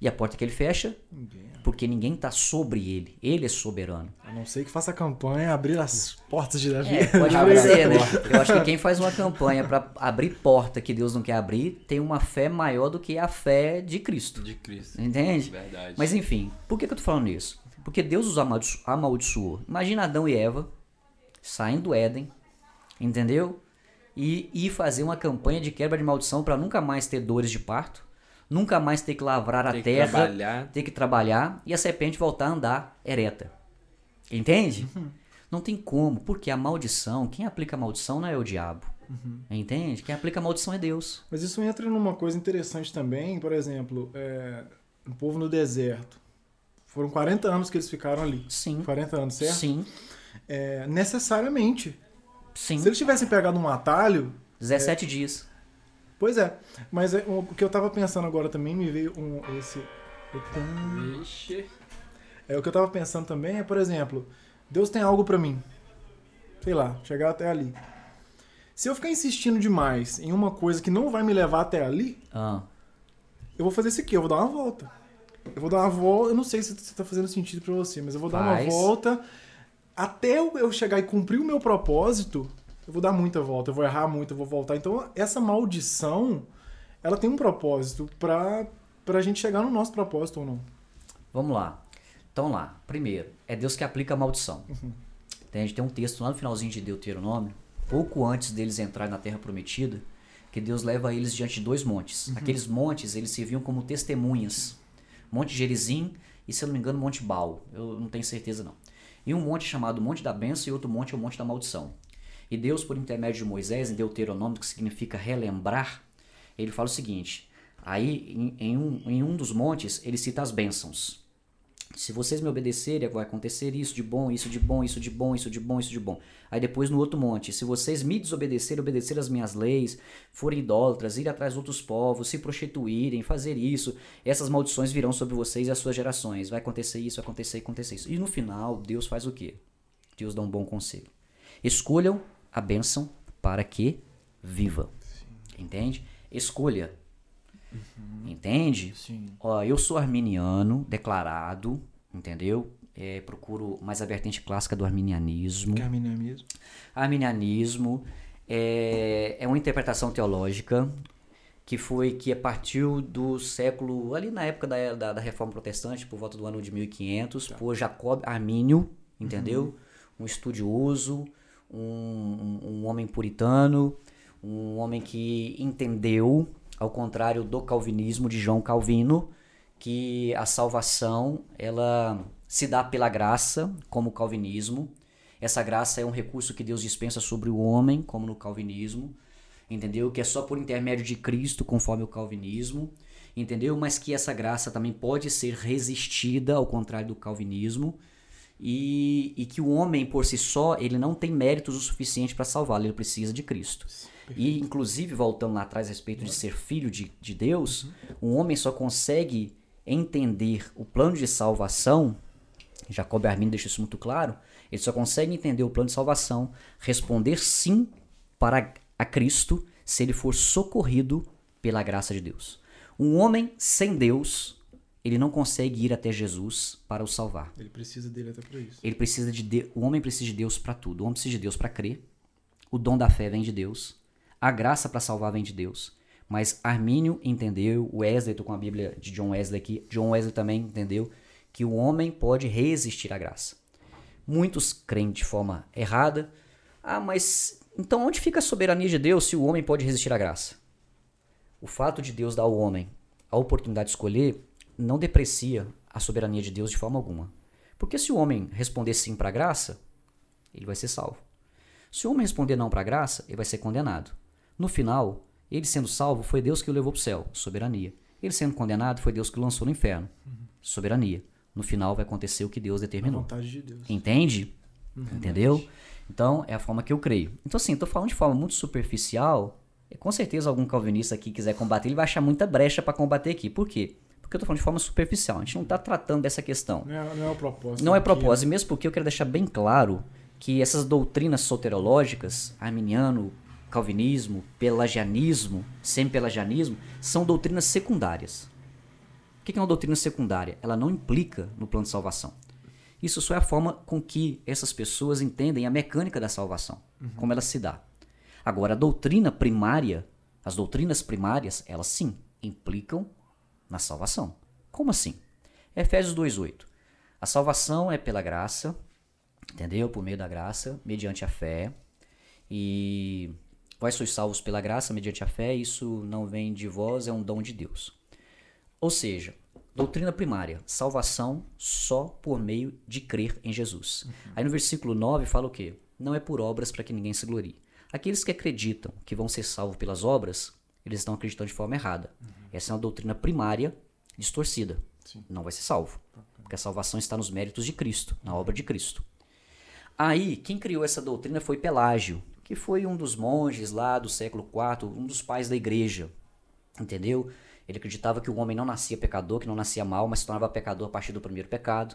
E a porta que ele fecha, Ninguém. porque ninguém está sobre ele. Ele é soberano. A não ser que faça campanha, abrir as portas de Davi. É, pode <laughs> fazer, né? portas. Eu acho que quem faz uma campanha para abrir porta que Deus não quer abrir tem uma fé maior do que a fé de Cristo. De Cristo. Entende? Verdade. Mas enfim, por que, que eu tô falando isso? Porque Deus os amaldiço- amaldiçoou. Imagina Adão e Eva saindo do Éden, entendeu? E, e fazer uma campanha de quebra de maldição para nunca mais ter dores de parto, nunca mais ter que lavrar a terra, trabalhar. ter que trabalhar e a serpente voltar a andar ereta. Entende? Não tem como, porque a maldição, quem aplica a maldição não é o diabo. Entende? Quem aplica a maldição é Deus. Mas isso entra numa coisa interessante também, por exemplo, é, o povo no deserto. Foram 40 anos que eles ficaram ali. Sim. 40 anos, certo? Sim. É, necessariamente. Sim. Se eles tivessem pegado um atalho, 17 dias. Pois é. Mas é, o que eu tava pensando agora também me veio um esse. Vixe. É o que eu tava pensando também é, por exemplo, Deus tem algo pra mim. Sei lá, chegar até ali. Se eu ficar insistindo demais em uma coisa que não vai me levar até ali, Ah. eu vou fazer isso aqui, eu vou dar uma volta. Eu vou dar uma volta, eu não sei se, se tá fazendo sentido pra você, mas eu vou dar uma Faz. volta até eu chegar e cumprir o meu propósito. Eu vou dar muita volta, eu vou errar muito, eu vou voltar. Então, essa maldição, ela tem um propósito pra, pra gente chegar no nosso propósito ou não. Vamos lá. Então lá, primeiro, é Deus que aplica a maldição. Entende? Tem um texto lá no finalzinho de Deuteronômio, pouco antes deles entrarem na terra prometida, que Deus leva eles diante de dois montes. Aqueles montes, eles serviam como testemunhas. Monte Gerizim e, se eu não me engano, Monte Baal. Eu não tenho certeza não. E um monte chamado Monte da Bênção e outro monte é o Monte da Maldição. E Deus, por intermédio de Moisés, em Deuteronômio, que significa relembrar, ele fala o seguinte, aí em, em um, em um dos montes ele cita as bênçãos. Se vocês me obedecerem, vai acontecer isso de bom, isso de bom, isso de bom, isso de bom, isso de bom. Aí depois no outro monte, se vocês me desobedecerem, obedecer as minhas leis, forem idólatras, ir atrás de outros povos, se prostituírem, fazer isso, essas maldições virão sobre vocês e as suas gerações. Vai acontecer isso, vai acontecer, acontecer isso. E no final, Deus faz o quê? Deus dá um bom conselho. Escolham a bênção para que viva. Entende? Escolha. Entende? Sim. Ó, eu sou arminiano, declarado, entendeu? É, procuro mais a vertente clássica do arminianismo. Que é a minha mesmo. Arminianismo é, é uma interpretação teológica que foi que partiu do século, ali na época da, da, da Reforma Protestante, por volta do ano de 1500, por Jacob Armínio, entendeu? Um estudioso, um, um, homem puritano, um homem que entendeu, ao contrário do calvinismo de João Calvino, que a salvação ela se dá pela graça, como o calvinismo. Essa graça é um recurso que Deus dispensa sobre o homem, como no calvinismo, entendeu? Que é só por intermédio de Cristo, conforme o calvinismo, entendeu? Mas que essa graça também pode ser resistida, ao contrário do calvinismo, e, e que o homem por si só ele não tem méritos o suficiente para salvá-lo, ele precisa de Cristo. E inclusive voltando lá atrás a respeito de ser filho de, de Deus, um homem só consegue entender o plano de salvação. Jacob Armin deixa isso muito claro. Ele só consegue entender o plano de salvação, responder sim para a Cristo se ele for socorrido pela graça de Deus. Um homem sem Deus, ele não consegue ir até Jesus para o salvar. Ele precisa dele até pra isso. Ele precisa de, de o homem precisa de Deus para tudo. O homem precisa de Deus para crer. O dom da fé vem de Deus. A graça para salvar vem de Deus. Mas Armínio entendeu, Wesley, tô com a Bíblia de John Wesley aqui. John Wesley também entendeu que o homem pode resistir à graça. Muitos creem de forma errada. Ah, mas então onde fica a soberania de Deus se o homem pode resistir à graça? O fato de Deus dar ao homem a oportunidade de escolher não deprecia a soberania de Deus de forma alguma. Porque se o homem responder sim para a graça, ele vai ser salvo. Se o homem responder não para a graça, ele vai ser condenado. No final, ele sendo salvo, foi Deus que o levou para o céu, soberania. Ele sendo condenado, foi Deus que o lançou no inferno, soberania. No final vai acontecer o que Deus determinou. vontade de Deus. Entende? Entendeu? Então, é a forma que eu creio. Então, assim, tô falando de forma muito superficial. E com certeza algum calvinista aqui quiser combater, ele vai achar muita brecha para combater aqui. Por quê? Porque eu tô falando de forma superficial. A gente não tá tratando dessa questão. Não é, não é o propósito. Não é propósito, mesmo porque eu quero deixar bem claro que essas doutrinas soterológicas, arminiano, calvinismo, pelagianismo, semi-pelagianismo, são doutrinas secundárias. O que é uma doutrina secundária? Ela não implica no plano de salvação. Isso só é a forma com que essas pessoas entendem a mecânica da salvação, como ela se dá. Agora, a doutrina primária, as doutrinas primárias, elas sim implicam na salvação. Como assim? Efésios 2:8. A salvação é pela graça, entendeu? Por meio da graça, mediante a fé. E vós sois salvos pela graça, mediante a fé, isso não vem de vós, é um dom de Deus. Ou seja, doutrina primária, salvação só por meio de crer em Jesus. Aí no versículo 9 fala o quê? Não é por obras para que ninguém se glorie. Aqueles que acreditam que vão ser salvos pelas obras, eles estão acreditando de forma errada. Essa é uma doutrina primária distorcida. Não vai ser salvo. Porque a salvação está nos méritos de Cristo, na obra de Cristo. Aí, quem criou essa doutrina foi Pelágio, que foi um dos monges lá do século IV, um dos pais da igreja. Entendeu? Ele acreditava que o homem não nascia pecador, que não nascia mal, mas se tornava pecador a partir do primeiro pecado.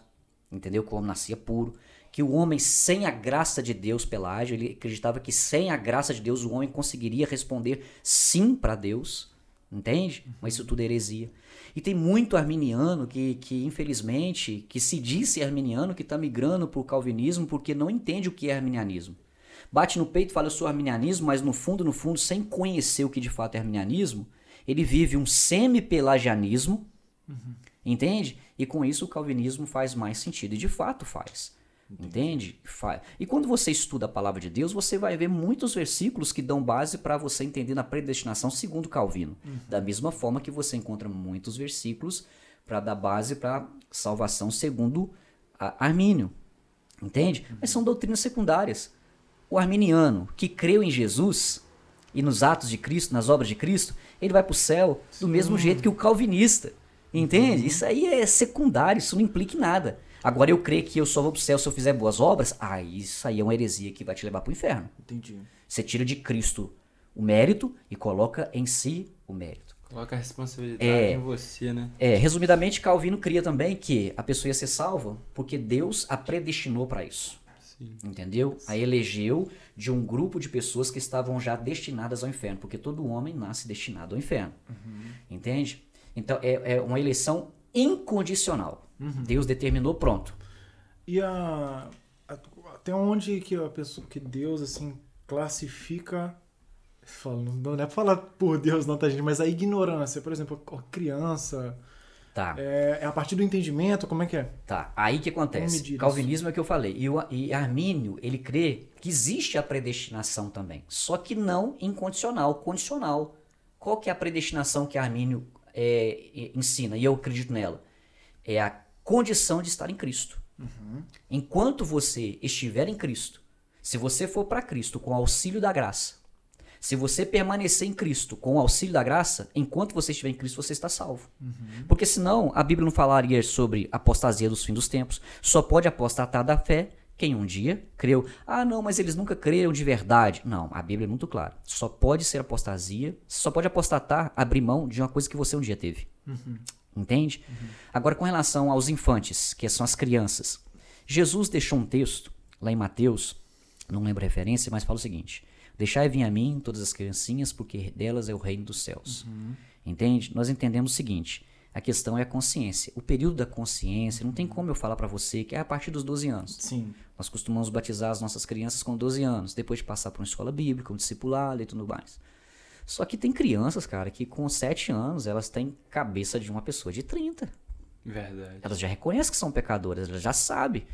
Entendeu? Que o homem nascia puro. Que o homem, sem a graça de Deus, Pelágio, ele acreditava que sem a graça de Deus o homem conseguiria responder sim para Deus. Entende? Mas isso tudo é heresia. E tem muito arminiano que, que infelizmente, que se disse arminiano, que está migrando para o calvinismo porque não entende o que é arminianismo. Bate no peito e fala, eu sou arminianismo, mas no fundo, no fundo, sem conhecer o que de fato é arminianismo, ele vive um semi-pelagianismo, entende? E com isso o calvinismo faz mais sentido. E de fato faz. Entende? E quando você estuda a palavra de Deus, você vai ver muitos versículos que dão base para você entender na predestinação segundo Calvino. Da mesma forma que você encontra muitos versículos para dar base para salvação segundo Armínio. Entende? Mas são doutrinas secundárias. O arminiano que creu em Jesus e nos atos de Cristo, nas obras de Cristo, ele vai para o céu do mesmo jeito que o calvinista. Entende? Isso aí é secundário, isso não implica em nada. Agora eu creio que eu só vou para o céu se eu fizer boas obras, ah, isso aí é uma heresia que vai te levar para o inferno. Entendi. Você tira de Cristo o mérito e coloca em si o mérito. Coloca a responsabilidade É. em você, né? É, resumidamente, Calvino cria também que a pessoa ia ser salva porque Deus a predestinou para isso. Sim. Entendeu? A elegeu de um grupo de pessoas que estavam já destinadas ao inferno, porque todo homem nasce destinado ao inferno. Entende? Então é, é uma eleição incondicional. Deus determinou, pronto. E a, a- até onde que a pessoa, que Deus assim classifica, não é pra falar por Deus não, tá gente, mas a ignorância, por exemplo, a criança, Tá. é, é a partir do entendimento, como é que é? Tá, aí que acontece? medir isso? Calvinismo é o que eu falei. E, o, e Armínio, ele crê que existe a predestinação também. Só que não incondicional, condicional. Qual que é a predestinação que Armínio é, ensina? E eu acredito nela. É a condição de estar em Cristo. Enquanto você estiver em Cristo, se você for para Cristo com o auxílio da graça, se você permanecer em Cristo com o auxílio da graça, enquanto você estiver em Cristo, você está salvo. Porque senão a Bíblia não falaria sobre apostasia dos fins dos tempos. Só pode apostatar da fé quem um dia creu. Ah, não, mas eles nunca creram de verdade. Não, a Bíblia é muito clara. Só pode ser apostasia, só pode apostatar, abrir mão de uma coisa que você um dia teve. Entende? Agora, com relação aos infantes, que são as crianças, Jesus deixou um texto lá em Mateus, não lembro a referência, mas fala o seguinte: Deixai vir a mim todas as criancinhas, porque delas é o reino dos céus. Entende? Nós entendemos o seguinte: a questão é a consciência. O período da consciência, não tem como eu falar para você que é a partir dos 12 anos. Sim. Nós costumamos batizar as nossas crianças com 12 anos, depois de passar por uma escola bíblica, um discipulado e tudo mais. Só que tem crianças, cara, que com 7 anos elas têm cabeça de uma pessoa de 30. Verdade. Elas já reconhecem que são pecadoras, elas já sabem.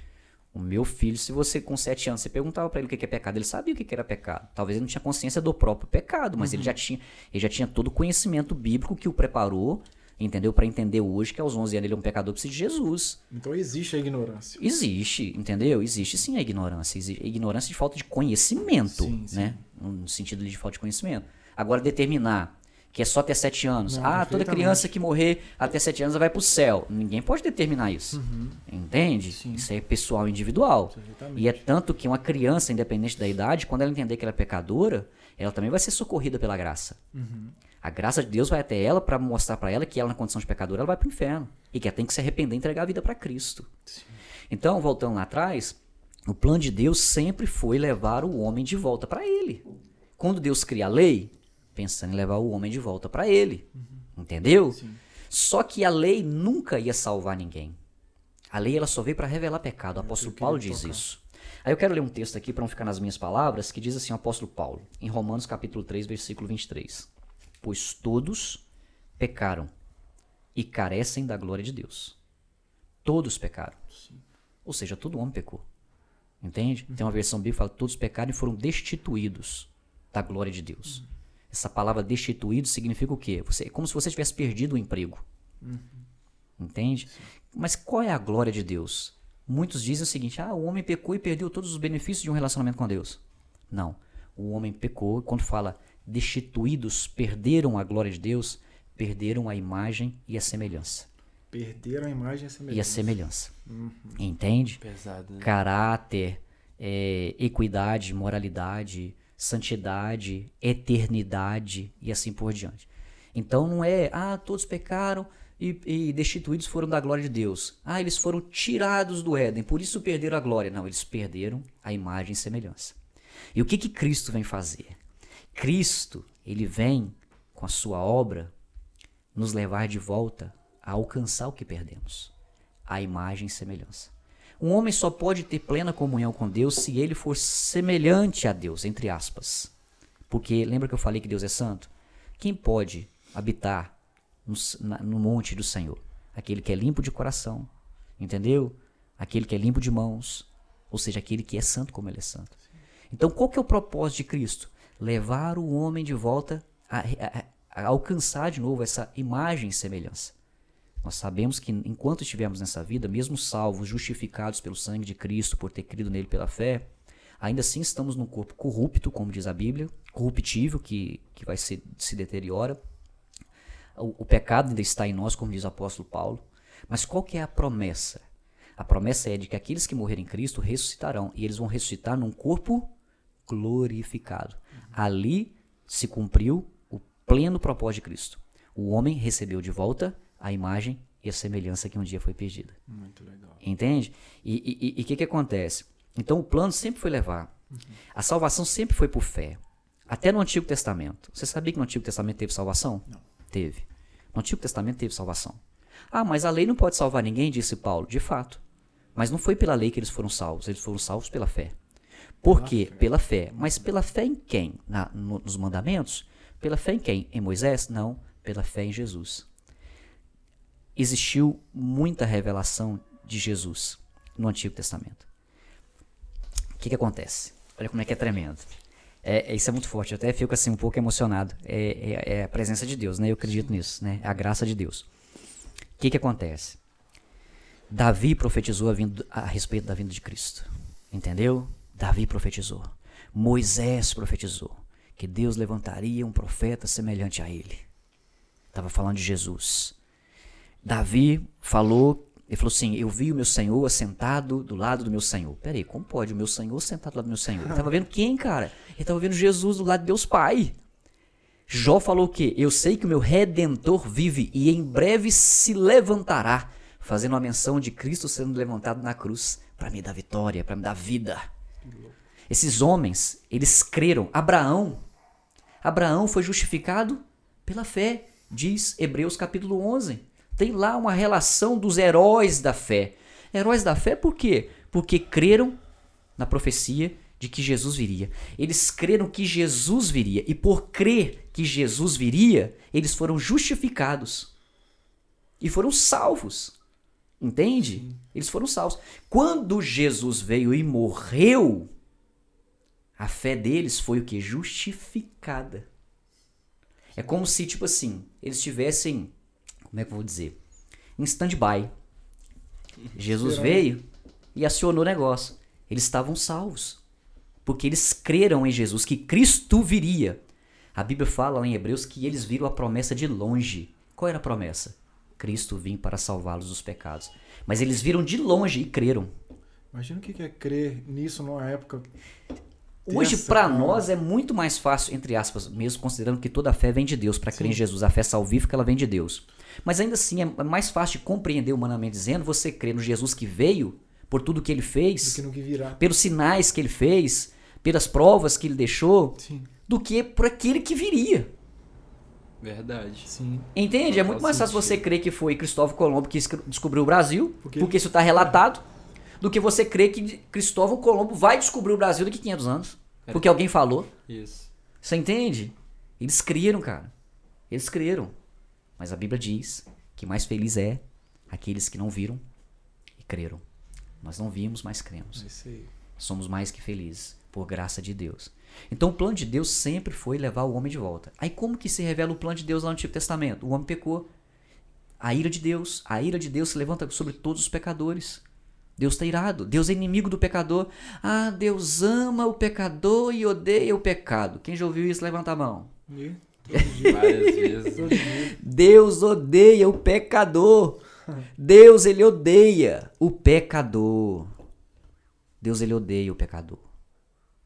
O meu filho, se você com 7 anos, você perguntava para ele o que é pecado, ele sabia o que que era pecado. Talvez ele não tinha consciência do próprio pecado, mas ele já tinha, ele já tinha todo o conhecimento bíblico que o preparou entendeu? Para entender hoje que aos 11 anos ele é um pecador, precisa de Jesus. Então existe a ignorância. Existe, entendeu? Existe sim a ignorância. Existe a ignorância de falta de conhecimento, Sim, sim. né? No sentido de falta de conhecimento. Agora, determinar que é só até 7 anos. Não, ah, toda criança que morrer até 7 anos vai pro céu. Ninguém pode determinar isso. Entende? Uhum. Sim. Isso é pessoal individual. E é tanto que uma criança, independente da idade, quando ela entender que ela é pecadora, ela também vai ser socorrida pela graça. Uhum. A graça de Deus vai até ela para mostrar para ela que ela, na condição de pecadora, ela vai pro inferno. E que ela tem que se arrepender e entregar a vida para Cristo. Então, voltando lá atrás, o plano de Deus sempre foi levar o homem de volta para ele. Quando Deus cria a lei, pensando em levar o homem de volta para ele. Entendeu? Sim. Só que a lei nunca ia salvar ninguém. A lei ela só veio para revelar pecado. O apóstolo eu queria Paulo diz tocar. isso. Aí eu quero ler um texto aqui para não ficar nas minhas palavras, que diz assim o apóstolo Paulo, em Romanos capítulo 3, versículo 23. Pois todos pecaram e carecem da glória de Deus. Todos pecaram. Ou seja, todo homem pecou. Entende? Tem uma versão bíblica que fala todos pecaram e foram destituídos da glória de Deus. Essa palavra destituído significa o quê? Você, é como se você tivesse perdido o emprego. Entende? Mas qual é a glória de Deus? Muitos dizem o seguinte: ah, o homem pecou e perdeu todos os benefícios de um relacionamento com Deus. Não. O homem pecou, quando fala destituídos, perderam a glória de Deus, perderam a imagem e a semelhança. Perderam a imagem e a semelhança. E a semelhança. Entende? Pesado, né? caráter, é, equidade, moralidade, santidade, eternidade e assim por diante. Então não é, ah, todos pecaram e, e destituídos foram da glória de Deus. Ah, eles foram tirados do Éden, por isso perderam a glória. Não, eles perderam a imagem e semelhança. E o que que Cristo vem fazer? Cristo, ele vem com a sua obra nos levar de volta a alcançar o que perdemos, a imagem e semelhança. Um homem só pode ter plena comunhão com Deus se ele for semelhante a Deus, entre aspas. Porque lembra que eu falei que Deus é santo? Quem pode habitar no, no monte do Senhor? Aquele que é limpo de coração, entendeu? Aquele que é limpo de mãos, ou seja, aquele que é santo como ele é santo. Então, qual que é o propósito de Cristo? Levar o homem de volta a, a- a alcançar de novo essa imagem e semelhança. Nós sabemos que enquanto estivermos nessa vida, mesmo salvos, justificados pelo sangue de Cristo, por ter crido nele pela fé, ainda assim estamos num corpo corrupto, como diz a Bíblia, corruptível, que, que vai se, se deteriora. O, o pecado ainda está em nós, como diz o apóstolo Paulo. Mas qual que é a promessa? A promessa é de que aqueles que morrerem em Cristo ressuscitarão, e eles vão ressuscitar num corpo glorificado. Ali se cumpriu o pleno propósito de Cristo. O homem recebeu de volta a imagem e a semelhança que um dia foi perdida. Muito legal. Entende? E o que, que acontece? Então o plano sempre foi levar. A salvação sempre foi por fé. Até no Antigo Testamento. Você sabia que no Antigo Testamento teve salvação? Não. Teve. No Antigo Testamento teve salvação. Ah, mas a lei não pode salvar ninguém, disse Paulo. De fato. Mas não foi pela lei que eles foram salvos, eles foram salvos pela fé. Por quê? Pela fé. Mas pela fé em quem? Na- no- nos mandamentos? Pela fé em quem? Em Moisés? Não. Pela fé em Jesus. Existiu muita revelação de Jesus no Antigo Testamento. O que, que acontece? Olha como é que é tremendo. É, é- isso é muito forte, eu até fico assim um pouco emocionado. É, é- é a presença de Deus, né? Eu acredito nisso, né? A graça de Deus. O que, que acontece? Davi profetizou a, vinda- a respeito da vinda de Cristo. Entendeu? Davi profetizou. Moisés profetizou que Deus levantaria um profeta semelhante a ele. Estava falando de Jesus. Davi falou, ele falou assim: Eu vi o meu Senhor assentado do lado do meu Senhor. Peraí, como pode o meu Senhor sentado do lado do meu Senhor? Ele estava vendo quem, cara? Ele estava vendo Jesus do lado de Deus Pai. Jó falou o quê? Eu sei que o meu redentor vive e em breve se levantará, fazendo uma menção de Cristo sendo levantado na cruz para me dar vitória, para me dar vida. Esses homens, eles creram. Abraão, Abraão foi justificado pela fé, diz Hebreus capítulo 11. Tem lá uma relação dos heróis da fé. Heróis da fé por quê? Porque creram na profecia de que Jesus viria. Eles creram que Jesus viria e por crer que Jesus viria, eles foram justificados e foram salvos. Entende? Eles foram salvos. Quando Jesus veio e morreu, a fé deles foi o que? Justificada. É como se, tipo assim, eles tivessem como é que eu vou dizer? Em stand-by. Jesus veio e acionou o negócio. Eles estavam salvos. Porque eles creram em Jesus, que Cristo viria. A Bíblia fala lá em Hebreus que eles viram a promessa de longe. Qual era a promessa? Cristo vim para salvá-los dos pecados. Mas eles viram de longe e creram. Imagina o que é crer nisso numa época. Hoje, para nós, é muito mais fácil, entre aspas, mesmo considerando que toda a fé vem de Deus, para crer em Jesus. A fé salvífica, ela vem de Deus. Mas ainda assim, é mais fácil de compreender, humanamente dizendo, você crer no Jesus que veio, por tudo que ele Do fez, que no que virá. pelos sinais que ele fez, pelas provas que ele deixou, Sim, do que por aquele que viria. Verdade. sim. Entende? É muito Faz mais fácil sentido. você crer que foi Cristóvão Colombo que descobriu o Brasil, Porque- porque isso está relatado, do que você crer que Cristóvão Colombo vai descobrir o Brasil daqui a 500 anos, É. porque alguém falou. Isso. Você entende? Eles creram, cara. Eles creram. Mas a Bíblia diz que mais feliz é aqueles que não viram e creram. Nós não vimos, mas cremos. É. Somos mais que felizes, por graça de Deus. Então o plano de Deus sempre foi levar o homem de volta. Aí como que se revela o plano de Deus lá no Antigo Testamento? O homem pecou. A ira de Deus, a ira de Deus se levanta sobre todos os pecadores. Deus está irado. Deus é inimigo do pecador. Ah, Deus ama o pecador e odeia o pecado. Quem já ouviu isso, levanta a mão. E vezes. dia. Deus odeia o pecador. Deus ele odeia o pecador. Deus ele odeia o pecador.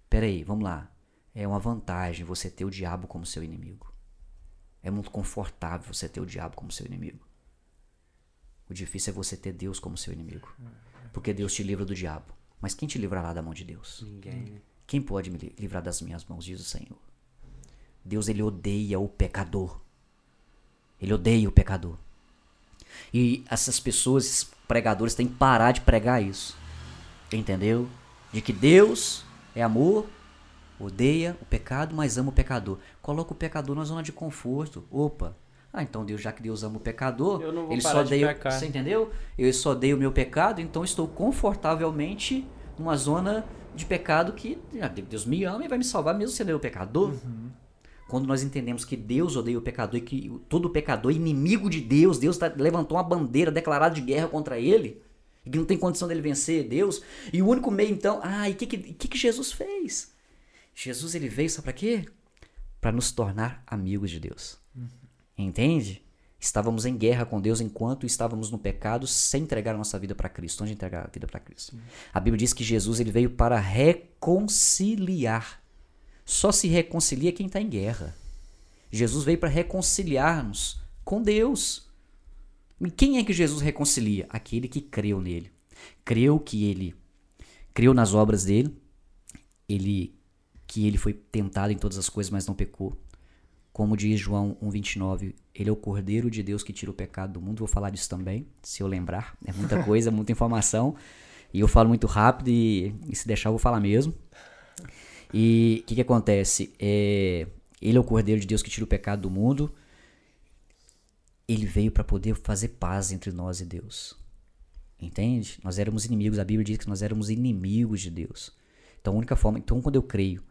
Pera aí, vamos lá. É uma vantagem você ter o diabo como seu inimigo. É muito confortável você ter o diabo como seu inimigo. O difícil é você ter Deus como seu inimigo. Porque Deus te livra do diabo. Mas quem te livrará da mão de Deus? Ninguém. né? Quem pode me li- livrar das minhas mãos, diz o Senhor. Deus ele odeia o pecador. Ele odeia o pecador. E essas pessoas, esses pregadores, têm que parar de pregar isso. Entendeu? De que Deus é amor, odeia o pecado, mas ama o pecador. Coloca o pecador na zona de conforto. Opa. Ah, então Deus, já que Deus ama o pecador, ele só de odeia, pecar. você entendeu? Eu só odeio o meu pecado, então estou confortavelmente numa zona de pecado que ah, Deus me ama e vai me salvar mesmo sendo eu pecador. Quando nós entendemos que Deus odeia o pecador e que o- todo pecador é inimigo de Deus, Deus tá- levantou uma bandeira declarada de guerra contra ele, e que não tem condição dele vencer Deus, e o único meio então, ah, e o que, que, que, Jesus fez? Jesus ele veio, sabe para quê? Para nos tornar amigos de Deus. Entende? Estávamos em guerra com Deus enquanto estávamos no pecado, sem entregar a nossa vida para Cristo. Onde entregar a vida para Cristo? A Bíblia diz que Jesus ele veio para reconciliar. Só se reconcilia quem está em guerra. Jesus veio para reconciliar-nos com Deus. E quem é que Jesus reconcilia? Aquele que creu nele. Creu que ele creu nas obras dele, ele que ele foi tentado em todas as coisas, mas não pecou. Como diz João 1,29, ele é o Cordeiro de Deus que tira o pecado do mundo. Vou falar disso também, se eu lembrar. É muita <laughs> coisa, muita informação. E eu falo muito rápido e, e se deixar eu vou falar mesmo. E o que, que acontece? É, ele é o Cordeiro de Deus que tira o pecado do mundo. Ele veio para poder fazer paz entre nós e Deus. Entende? Nós éramos inimigos. A Bíblia diz que nós éramos inimigos de Deus. Então, a única forma. Então, quando eu creio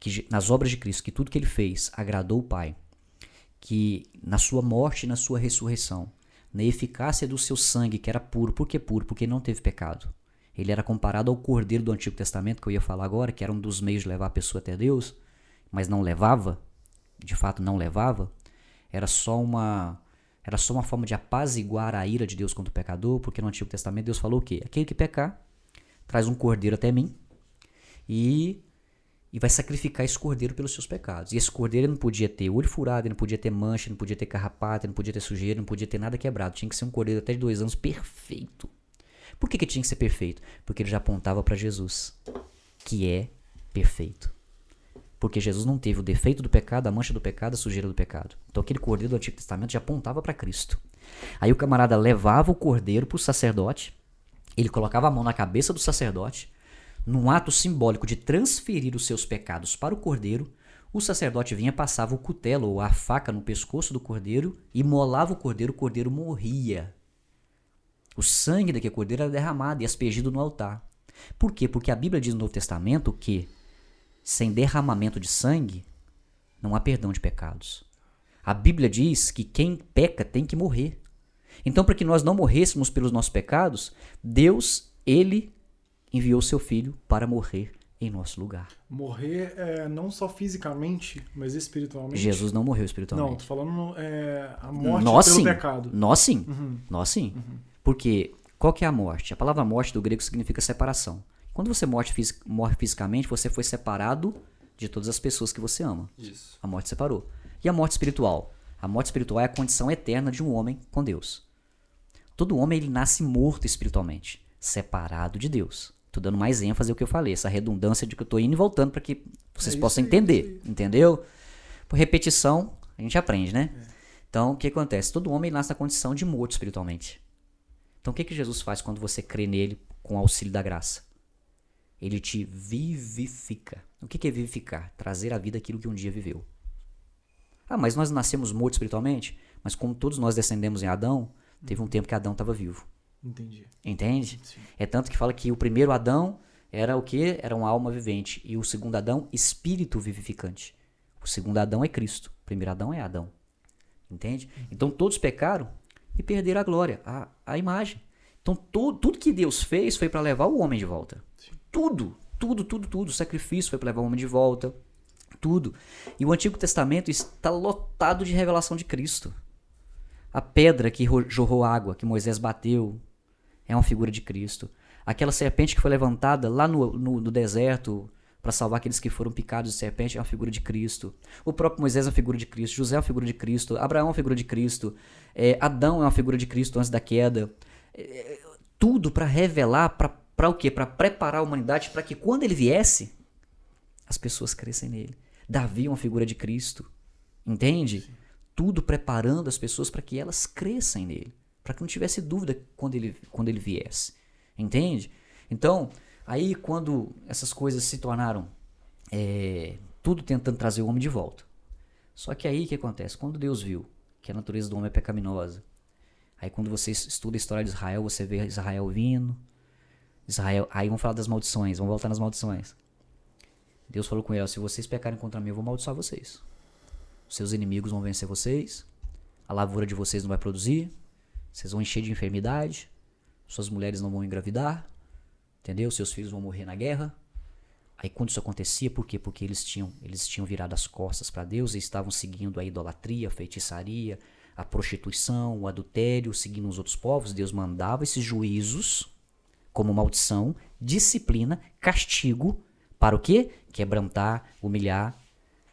que nas obras de Cristo, que tudo que ele fez agradou o Pai, que na sua morte e na sua ressurreição, na eficácia do seu sangue, que era puro, por que puro? Porque não teve pecado. Ele era comparado ao cordeiro do Antigo Testamento, que eu ia falar agora, que era um dos meios de levar a pessoa até Deus, mas não levava, de fato não levava, era só uma era só uma forma de apaziguar a ira de Deus contra o pecador, porque no Antigo Testamento Deus falou o quê? Aquele que pecar, traz um cordeiro até mim e e vai sacrificar esse cordeiro pelos seus pecados. E esse cordeiro não podia ter olho furado, não podia ter mancha, não podia ter carrapato, ele não podia ter sujeira, não podia ter nada quebrado. Tinha que ser um cordeiro até de dois anos perfeito. Por que, que tinha que ser perfeito? Porque ele já apontava para Jesus, que é perfeito. Porque Jesus não teve o defeito do pecado, a mancha do pecado, a sujeira do pecado. Então aquele cordeiro do Antigo Testamento já apontava para Cristo. Aí o camarada levava o cordeiro para o sacerdote, ele colocava a mão na cabeça do sacerdote, num ato simbólico de transferir os seus pecados para o cordeiro, o sacerdote vinha, passava o cutelo ou a faca no pescoço do cordeiro e molava o cordeiro, o cordeiro morria. O sangue daquele cordeiro era derramado e aspergido no altar. Por quê? Porque a Bíblia diz no Novo Testamento que sem derramamento de sangue não há perdão de pecados. A Bíblia diz que quem peca tem que morrer. Então, para que nós não morrêssemos pelos nossos pecados, Deus, ele enviou seu filho para morrer em nosso lugar. Morrer é, não só fisicamente, mas espiritualmente. Jesus não morreu Não, espiritualmente. tô falando é, a morte nós pelo sim. pecado. Nós sim. Uhum. Nós sim. Porque qual que é a morte? A palavra morte do grego significa separação. Quando você morre, fisi- morre fisicamente, você foi separado de todas as pessoas que você ama. Isso. A morte separou. E a morte espiritual? A morte espiritual é a condição eterna de um homem com Deus. Todo homem ele nasce morto espiritualmente, separado de Deus. Tô dando mais ênfase ao que eu falei, essa redundância de que eu tô indo e voltando para que vocês É possam aí, entender, entendeu? Por repetição, a gente aprende, né? Então, o que acontece? Todo homem nasce na condição de morto espiritualmente. Então, o que, que Jesus faz quando você crê nele com o auxílio da graça? Ele te vivifica. O que, que é vivificar? Trazer à vida aquilo que um dia viveu. Ah, mas nós nascemos mortos espiritualmente? Mas como todos nós descendemos em Adão, teve um tempo que Adão estava vivo. Entendi. Entende? Sim. É tanto que fala que o primeiro Adão era o que? Era uma alma vivente. E o segundo Adão, espírito vivificante. O segundo Adão é Cristo. O primeiro Adão é Adão. Entende? Então todos pecaram e perderam a glória, a, a imagem. Então to- tudo que Deus fez foi para levar o homem de volta. Tudo, tudo, tudo, tudo. O sacrifício foi para levar o homem de volta. Tudo. E o Antigo Testamento está lotado de revelação de Cristo. A pedra que ro- jorrou água, que Moisés bateu, é uma figura de Cristo. Aquela serpente que foi levantada lá no, no, no deserto para salvar aqueles que foram picados de serpente é uma figura de Cristo. O próprio Moisés é uma figura de Cristo. José é uma figura de Cristo. Abraão é uma figura de Cristo. É, Adão é uma figura de Cristo antes da queda. É, tudo para revelar, para o quê? Para preparar a humanidade para que quando ele viesse, as pessoas crescem nele. Davi é uma figura de Cristo. Entende? Tudo preparando as pessoas para que elas cresçam nele. Para que não tivesse dúvida quando ele, quando ele viesse. Entende? Então, aí quando essas coisas se tornaram é, tudo tentando trazer o homem de volta. Só que aí o que acontece? Quando Deus viu que a natureza do homem é pecaminosa, aí quando você estuda a história de Israel, você vê Israel vindo. Israel, aí vamos falar das maldições, vamos voltar nas maldições. Deus falou com ele: se vocês pecarem contra mim, eu vou amaldiçoar vocês. Seus inimigos vão vencer vocês, a lavoura de vocês não vai produzir, vocês vão encher de enfermidade, suas mulheres não vão engravidar, entendeu? Seus filhos vão morrer na guerra. Aí quando isso acontecia, por quê? Porque eles tinham, eles tinham virado as costas para Deus e estavam seguindo a idolatria, a feitiçaria, a prostituição, o adultério, seguindo os outros povos. Deus mandava esses juízos como maldição, disciplina, castigo, para o quê? Quebrantar, humilhar,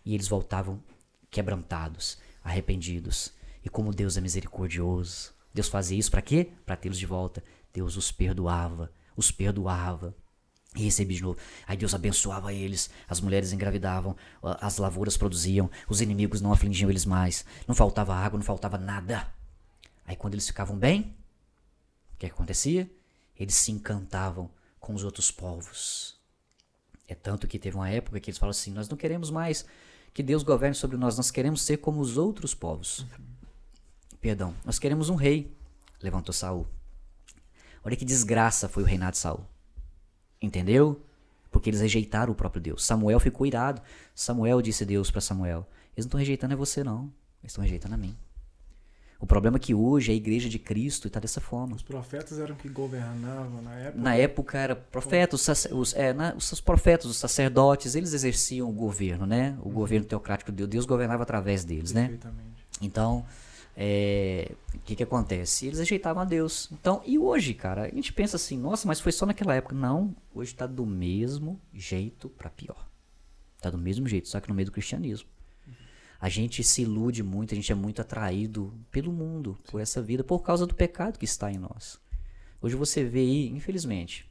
e eles voltavam quebrantados, arrependidos. E como Deus é misericordioso, Deus fazia isso para quê? Para tê-los de volta. Deus os perdoava, os perdoava. E recebia de novo. Aí Deus abençoava eles, as mulheres engravidavam, as lavouras produziam, os inimigos não afligiam eles mais, não faltava água, não faltava nada. Aí quando eles ficavam bem, o que acontecia? Eles se encantavam com os outros povos. É tanto que teve uma época que eles falam assim: nós não queremos mais que Deus governe sobre nós, nós queremos ser como os outros povos. Perdão, nós queremos um rei. Levantou Saul. Olha que desgraça foi o reinado de Saul. Entendeu? Porque eles rejeitaram o próprio Deus. Samuel ficou irado. Samuel disse Deus para Samuel: Eles não estão rejeitando é você, não. Eles estão rejeitando a mim. O problema é que hoje a igreja de Cristo está dessa forma. Os profetas eram que governavam na época. Na época era profetas, os, os, é, na- os profetas, os sacerdotes, eles exerciam o governo, né? O governo teocrático de Deus, Deus governava através deles, né? Então, é, o que que acontece? Eles rejeitavam a Deus. Então, e hoje, cara, a gente pensa assim, nossa, mas foi só naquela época. Não, hoje tá do mesmo jeito pra pior. Tá do mesmo jeito, só que no meio do cristianismo. A gente se ilude muito, a gente é muito atraído pelo mundo, por essa vida, por causa do pecado que está em nós. Hoje você vê aí, infelizmente,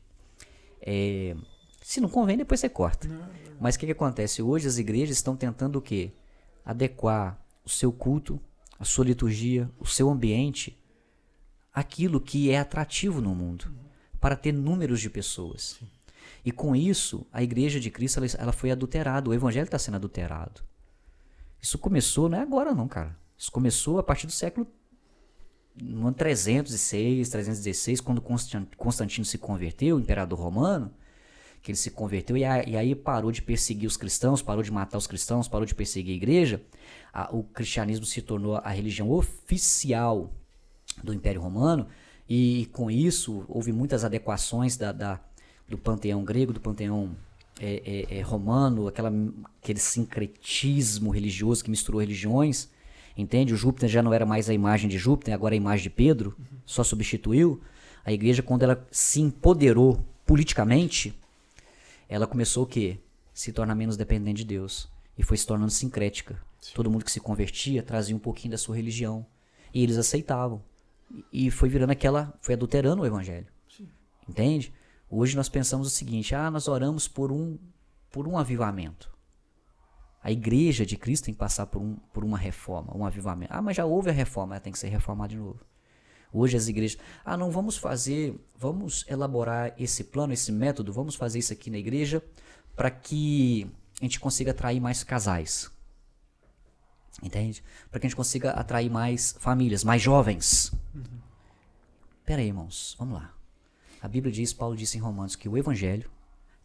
é, se não convém, depois você corta. Mas o que, que acontece? Hoje as igrejas estão tentando o quê? Adequar o seu culto, a sua liturgia, o seu ambiente, aquilo que é atrativo no mundo, para ter números de pessoas. E com isso, a igreja de Cristo ela, ela foi adulterada, o evangelho está sendo adulterado. Isso começou, não é agora não, cara. Isso começou a partir do século no ano 306, 316, quando Constan- Constantino se converteu, o imperador romano, que ele se converteu e, a- e aí parou de perseguir os cristãos, parou de matar os cristãos, parou de perseguir a igreja, a- o cristianismo se tornou a religião oficial do Império Romano, e com isso houve muitas adequações da, da- do panteão grego, do panteão é, é, é, romano, aquela, aquele sincretismo religioso que misturou religiões, entende? O Júpiter já não era mais a imagem de Júpiter, agora é a imagem de Pedro, só substituiu. A igreja, quando ela se empoderou politicamente, ela começou o quê? Se tornar menos dependente de Deus. E foi se tornando sincrética. Todo mundo que se convertia trazia um pouquinho da sua religião. E eles aceitavam. E foi virando aquela. Foi adulterando o evangelho. Entende? Hoje nós pensamos o seguinte: ah, nós oramos por um, por um avivamento. A igreja de Cristo tem que passar por, um, por uma reforma, um avivamento. Ah, mas já houve a reforma, ela tem que ser reformada de novo. Hoje as igrejas, ah, não vamos fazer, vamos elaborar esse plano, esse método, vamos fazer isso aqui na igreja para que a gente consiga atrair mais casais. Entende? Para que a gente consiga atrair mais famílias, mais jovens. Pera aí, irmãos, vamos lá. A Bíblia diz, Paulo disse em Romanos, que o Evangelho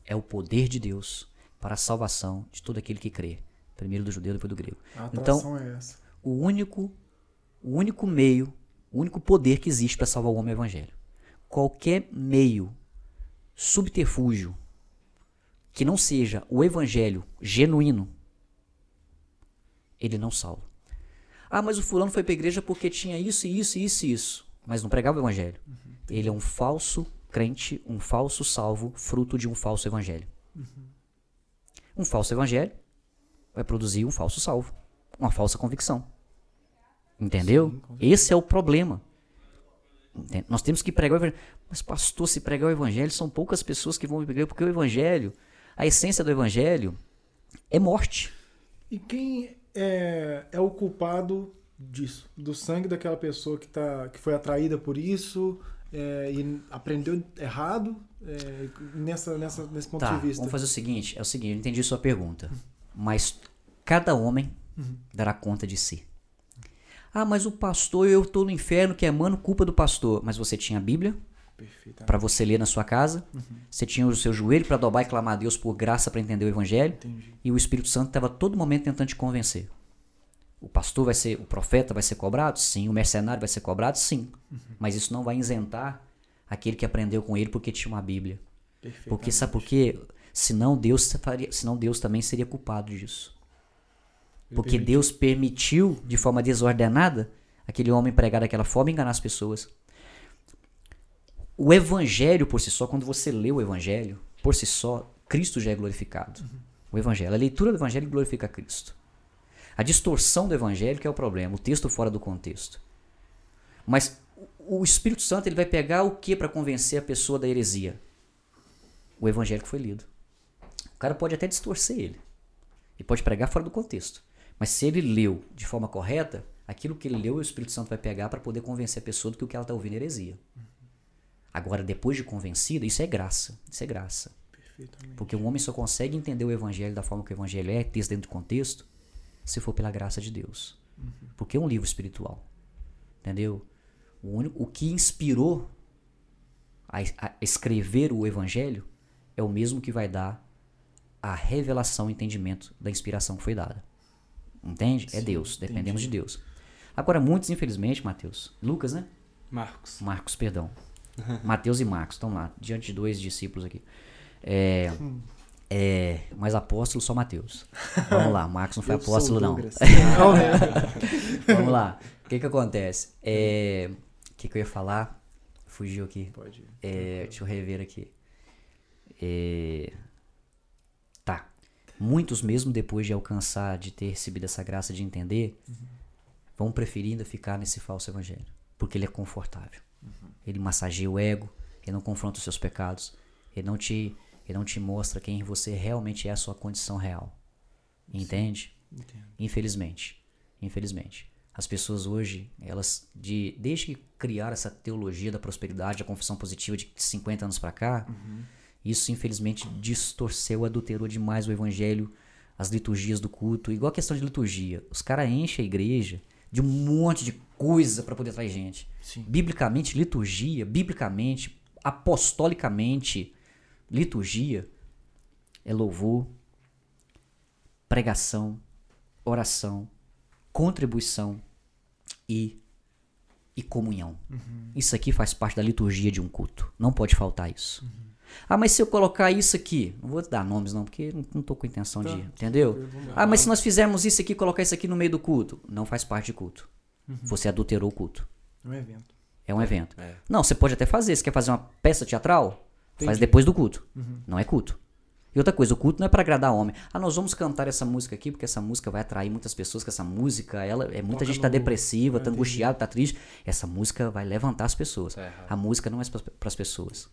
é o poder de Deus para a salvação de todo aquele que crê. Primeiro do judeu, depois do grego. A Então, é essa. o único, o único meio, o único poder que existe para salvar o homem é o evangelho. Qualquer meio, subterfúgio, que não seja o evangelho genuíno, ele não salva. Ah, mas o fulano foi para a igreja porque tinha isso, isso, isso e isso, mas não pregava o evangelho. Ele é um falso crente, um falso salvo, fruto de um falso evangelho. Um falso evangelho vai produzir um falso salvo, uma falsa convicção. Entendeu? Esse é o problema. Entende? Nós temos que pregar o evangelho. Mas, pastor, se pregar o evangelho, são poucas pessoas que vão pregar, porque o evangelho, a essência do evangelho é morte. E quem é, é o culpado disso? Do sangue daquela pessoa que, tá, que foi atraída por isso é, e aprendeu errado é, nessa, nessa, nesse ponto Tá, de vista? vamos fazer o seguinte: é o seguinte, eu entendi sua pergunta. Mas cada homem dará conta de si. Ah, mas o pastor, eu estou no inferno queimando culpa do pastor. Mas você tinha a Bíblia para você ler na sua casa, você tinha o seu joelho para dobrar e clamar a Deus por graça para entender o Evangelho, Entendi. e o Espírito Santo estava todo momento tentando te convencer. O pastor vai ser, o profeta vai ser cobrado? Sim. O mercenário vai ser cobrado? Sim. Mas isso não vai isentar aquele que aprendeu com ele porque tinha uma Bíblia. Porque sabe por quê? Senão Deus, faria, senão Deus também seria culpado disso. Porque Deus permitiu, de forma desordenada, aquele homem pregar daquela forma e enganar as pessoas. O evangelho por si só, quando você lê o evangelho, por si só, Cristo já é glorificado. O evangelho, a leitura do evangelho glorifica Cristo. A distorção do evangelho que é o problema, o texto fora do contexto. Mas o o Espírito Santo ele vai pegar o que para convencer a pessoa da heresia? O evangelho que foi lido. O cara pode até distorcer ele. E pode pregar fora do contexto. Mas se ele leu de forma correta, aquilo que ele leu, o Espírito Santo vai pegar para poder convencer a pessoa do que o que ela está ouvindo é heresia. Agora, depois de convencida, isso é graça. Isso é graça. Porque o homem só consegue entender o evangelho da forma que o evangelho é, texto dentro do contexto, se for pela graça de Deus. Porque é um livro espiritual. Entendeu? O, único, o que inspirou a, a escrever o evangelho é o mesmo que vai dar a revelação e entendimento da inspiração que foi dada. Entende? é Sim, Deus. Dependemos entendi. de Deus. Agora, muitos, infelizmente, Mateus. Lucas, né? Marcos. Marcos, perdão. <laughs> Mateus e Marcos estão lá, diante de dois discípulos aqui. É, é, mas apóstolo só Mateus. Vamos lá, Marcos não foi <laughs> Eu apóstolo, não. <laughs> Vamos lá. O que que acontece? É, o que que eu ia falar? Fugiu aqui. Pode ir. É, deixa eu rever aqui. É. Muitos, mesmo depois de alcançar, de ter recebido essa graça de entender, vão preferindo ficar nesse falso evangelho. Porque ele é confortável. Ele massageia o ego, ele não confronta os seus pecados, ele não te, ele não te mostra quem você realmente é, a sua condição real. Entende? Entendo. Infelizmente. Infelizmente. As pessoas hoje, elas, de, desde que criaram essa teologia da prosperidade, a confissão positiva de 50 anos pra cá, isso infelizmente distorceu, adulterou demais o evangelho, as liturgias do culto. Igual a questão de liturgia. Os caras enchem a igreja de um monte de coisa para poder atrair gente. Sim. Biblicamente, liturgia, biblicamente, apostolicamente, liturgia é louvor, pregação, oração, contribuição e e comunhão. Isso aqui faz parte da liturgia de um culto. Não pode faltar isso. Ah, mas se eu colocar isso aqui, não vou dar nomes não, porque não, não tô com intenção Tá. de, entendeu? Ah, mas se nós fizermos isso aqui, colocar isso aqui no meio do culto, não faz parte de culto. Você adulterou o culto. É um evento. É um evento. É. Não, você pode até fazer. Você quer fazer uma peça teatral? Faz Entendi. depois do culto. Não é culto. E outra coisa, o culto não é para agradar homem. Ah, nós vamos cantar essa música aqui porque essa música vai atrair muitas pessoas, que essa música, ela é muita Toca gente tá no- depressiva, tá Ah, entendi. angustiada, tá triste. Essa música vai levantar as pessoas. Tá errado. A música não é para as pessoas.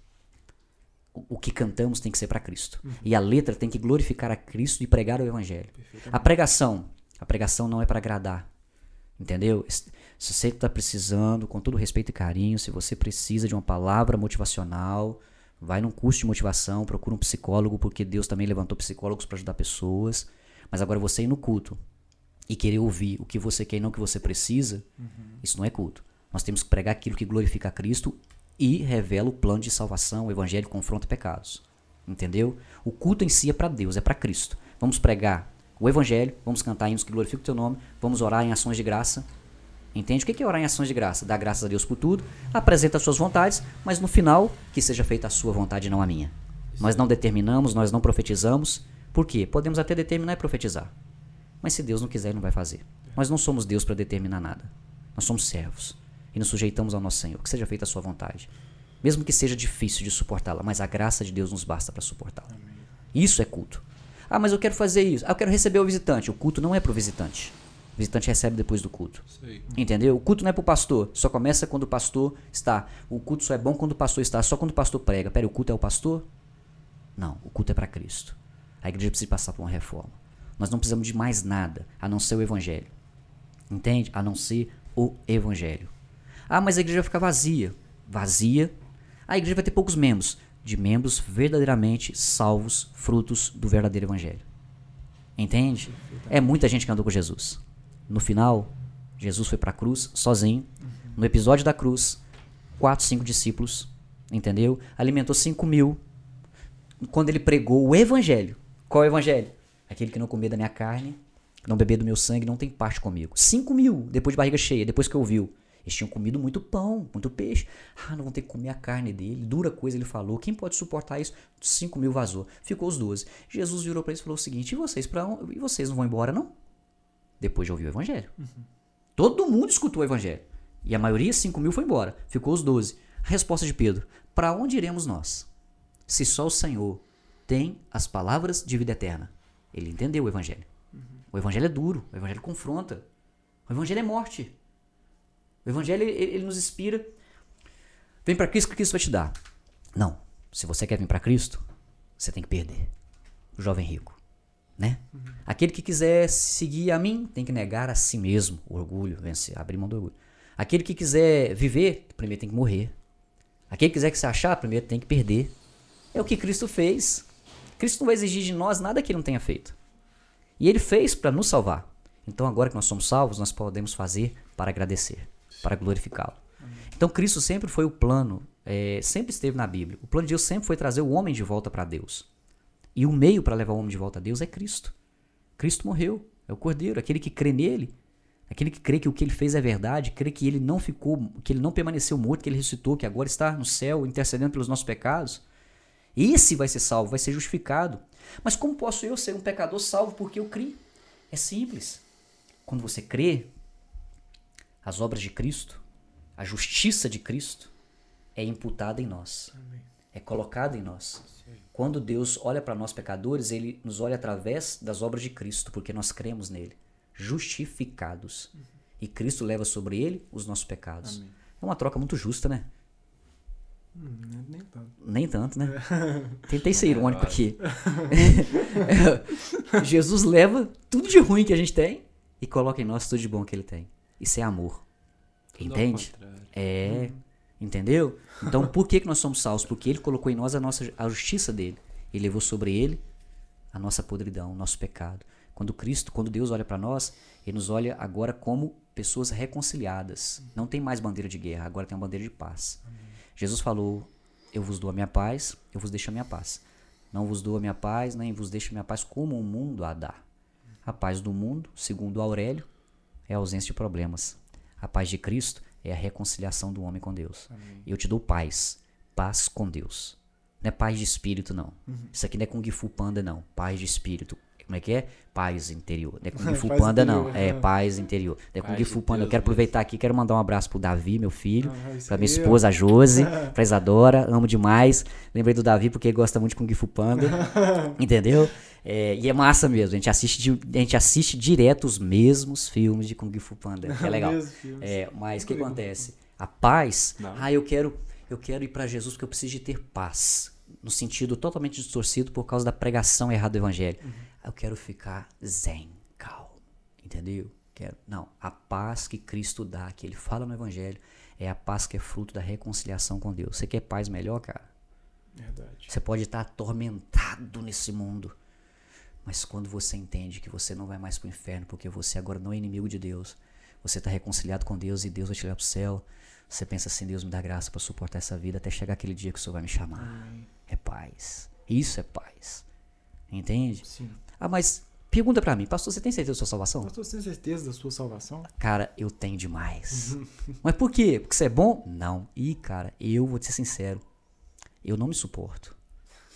O, que cantamos tem que ser para Cristo. Uhum. E a letra tem que glorificar a Cristo e pregar o evangelho. A pregação, a pregação não é para agradar. Entendeu? Se você está precisando, com todo respeito e carinho, se você precisa de uma palavra motivacional, vai num curso de motivação, procura um psicólogo, porque Deus também levantou psicólogos para ajudar pessoas. Mas agora você ir no culto e querer ouvir o que você quer e não o que você precisa, isso não é culto. Nós temos que pregar aquilo que glorifica a Cristo e revela o plano de salvação, o evangelho confronta pecados. Entendeu? O culto em si é para Deus, é para Cristo. Vamos pregar o evangelho, vamos cantar hinos que glorificam o teu nome, vamos orar em ações de graça. Entende? O que é orar em ações de graça? Dar graças a Deus por tudo, apresenta as suas vontades, mas no final, que seja feita a sua vontade e não a minha. Nós não determinamos, nós não profetizamos. Por quê? Podemos até determinar e profetizar. Mas se Deus não quiser, ele não vai fazer. Nós não somos Deus para determinar nada. Nós somos servos. E nos sujeitamos ao nosso Senhor. Que seja feita a sua vontade. Mesmo que seja difícil de suportá-la, mas a graça de Deus nos basta para suportá-la. Isso é culto. Ah, mas eu quero fazer isso. Ah, eu quero receber o visitante. O culto não é para o visitante. O visitante recebe depois do culto. Aí. Entendeu? O culto não é pro pastor. Só começa quando o pastor está. O culto só é bom quando o pastor está. Só quando o pastor prega. Pera, o culto é o pastor? Não. O culto é para Cristo. A igreja precisa passar por uma reforma. Nós não precisamos de mais nada a não ser o evangelho. Entende? A não ser o evangelho. Ah, mas a igreja vai ficar vazia. Vazia. A igreja vai ter poucos membros. De membros verdadeiramente salvos, frutos do verdadeiro evangelho. Entende? É muita gente que andou com Jesus. No final, Jesus foi para a cruz sozinho. No episódio da cruz, quatro, cinco discípulos, entendeu? Alimentou cinco mil. Quando ele pregou o evangelho, qual é o evangelho? Aquele que não comer da minha carne, não beber do meu sangue, não tem parte comigo. Cinco mil, depois de barriga cheia, depois que ouviu. Eles tinham comido muito pão, muito peixe. Ah, não vão ter que comer a carne dele. Dura coisa ele falou. Quem pode suportar isso? Cinco mil vazou. Ficou os doze. Jesus virou para eles e falou o seguinte: e vocês, pra? E vocês não vão embora, não? Depois de ouvir o evangelho. Todo mundo escutou o evangelho. E a maioria, 5 mil, foi embora. Ficou os 12. A resposta de Pedro: Para onde iremos nós? Se só o Senhor tem as palavras de vida eterna. Ele entendeu o evangelho. O evangelho é duro, o evangelho confronta. O evangelho é morte. O evangelho ele, ele nos inspira. Vem para Cristo que Cristo vai te dar. Não. Se você quer vir para Cristo, você tem que perder. O jovem rico, né? Aquele que quiser seguir a mim tem que negar a si mesmo, o orgulho, vencer, abrir mão do orgulho. Aquele que quiser viver, primeiro tem que morrer. Aquele que quiser que se achar, primeiro tem que perder. É o que Cristo fez. Cristo não vai exigir de nós nada que ele não tenha feito. E ele fez para nos salvar. Então, agora que nós somos salvos, nós podemos fazer para agradecer, para glorificá-lo. Então, Cristo sempre foi o plano, é, sempre esteve na Bíblia. O plano de Deus sempre foi trazer o homem de volta para Deus. E o meio para levar o homem de volta a Deus é Cristo. Cristo morreu, é o Cordeiro, aquele que crê nele, aquele que crê que o que ele fez é verdade, crê que ele não ficou, que ele não permaneceu morto, que ele ressuscitou, que agora está no céu intercedendo pelos nossos pecados. Esse vai ser salvo, vai ser justificado. Mas como posso eu ser um pecador salvo porque eu criei? É simples. Quando você crê, as obras de Cristo, a justiça de Cristo é imputada em nós. É colocada em nós. Quando Deus olha para nós pecadores, ele nos olha através das obras de Cristo, porque nós cremos nele, justificados. E Cristo leva sobre ele os nossos pecados. É uma troca muito justa, né? Hum, nem- nem tanto. Nem tanto, né? <laughs> Tentei ser irônico aqui. <laughs> <laughs> Jesus leva tudo de ruim que a gente tem e coloca em nós tudo de bom que ele tem. Isso é amor. Entende? É. Entendeu? <laughs> Então por que, que nós somos salvos? Porque ele colocou em nós a nossa a justiça dele. Ele levou sobre ele a nossa podridão, o nosso pecado. Quando Cristo, quando Deus olha para nós, ele nos olha agora como pessoas reconciliadas. Não tem mais bandeira de guerra, agora tem uma bandeira de paz. Jesus falou: Eu vos dou a minha paz, eu vos deixo a minha paz. Não vos dou a minha paz, nem vos deixo a minha paz como o mundo a dá. A paz do mundo, segundo Aurélio, é a ausência de problemas. A paz de Cristo é a reconciliação do homem com Deus. Amém. Eu te dou paz. Paz com Deus. Não é paz de espírito, não. Uhum. Isso aqui não é Kung Fu Panda, não. Paz de espírito. Como é que é? Paz interior. Não é Kung <laughs> Fu Panda, não. É paz interior. Não é Kung Fu Panda. Eu quero aproveitar aqui, quero mandar um abraço pro Davi, meu filho. Ah, Pra minha esposa, a Josi. <laughs> pra Isadora. Amo demais. Lembrei do Davi porque ele gosta muito de Kung Fu Panda. <laughs> entendeu? É, e é massa mesmo. A gente, assiste, a gente assiste direto os mesmos filmes de Kung Fu Panda. É legal. É, mas o que acontece? A paz, Não. ah, eu quero, eu quero ir para Jesus porque eu preciso de ter paz. No sentido totalmente distorcido por causa da pregação errada do evangelho. Eu quero ficar zen, calmo. Entendeu? Quero. Não, a paz que Cristo dá, que ele fala no evangelho, é a paz que é fruto da reconciliação com Deus. Você quer paz melhor, cara? Verdade. Você pode estar atormentado nesse mundo. Mas quando você entende que você não vai mais para o inferno, porque você agora não é inimigo de Deus, você está reconciliado com Deus e Deus vai te levar para o céu, você pensa assim: Deus me dá graça para suportar essa vida até chegar aquele dia que o Senhor vai me chamar. Amém. É paz. Isso é paz. Entende? Sim. Ah, mas pergunta para mim, pastor, você tem certeza da sua salvação? Pastor, você tem certeza da sua salvação? Cara, eu tenho demais. <laughs> Mas por quê? Porque você é bom? Não. Ih, cara, eu vou te ser sincero. Eu não me suporto.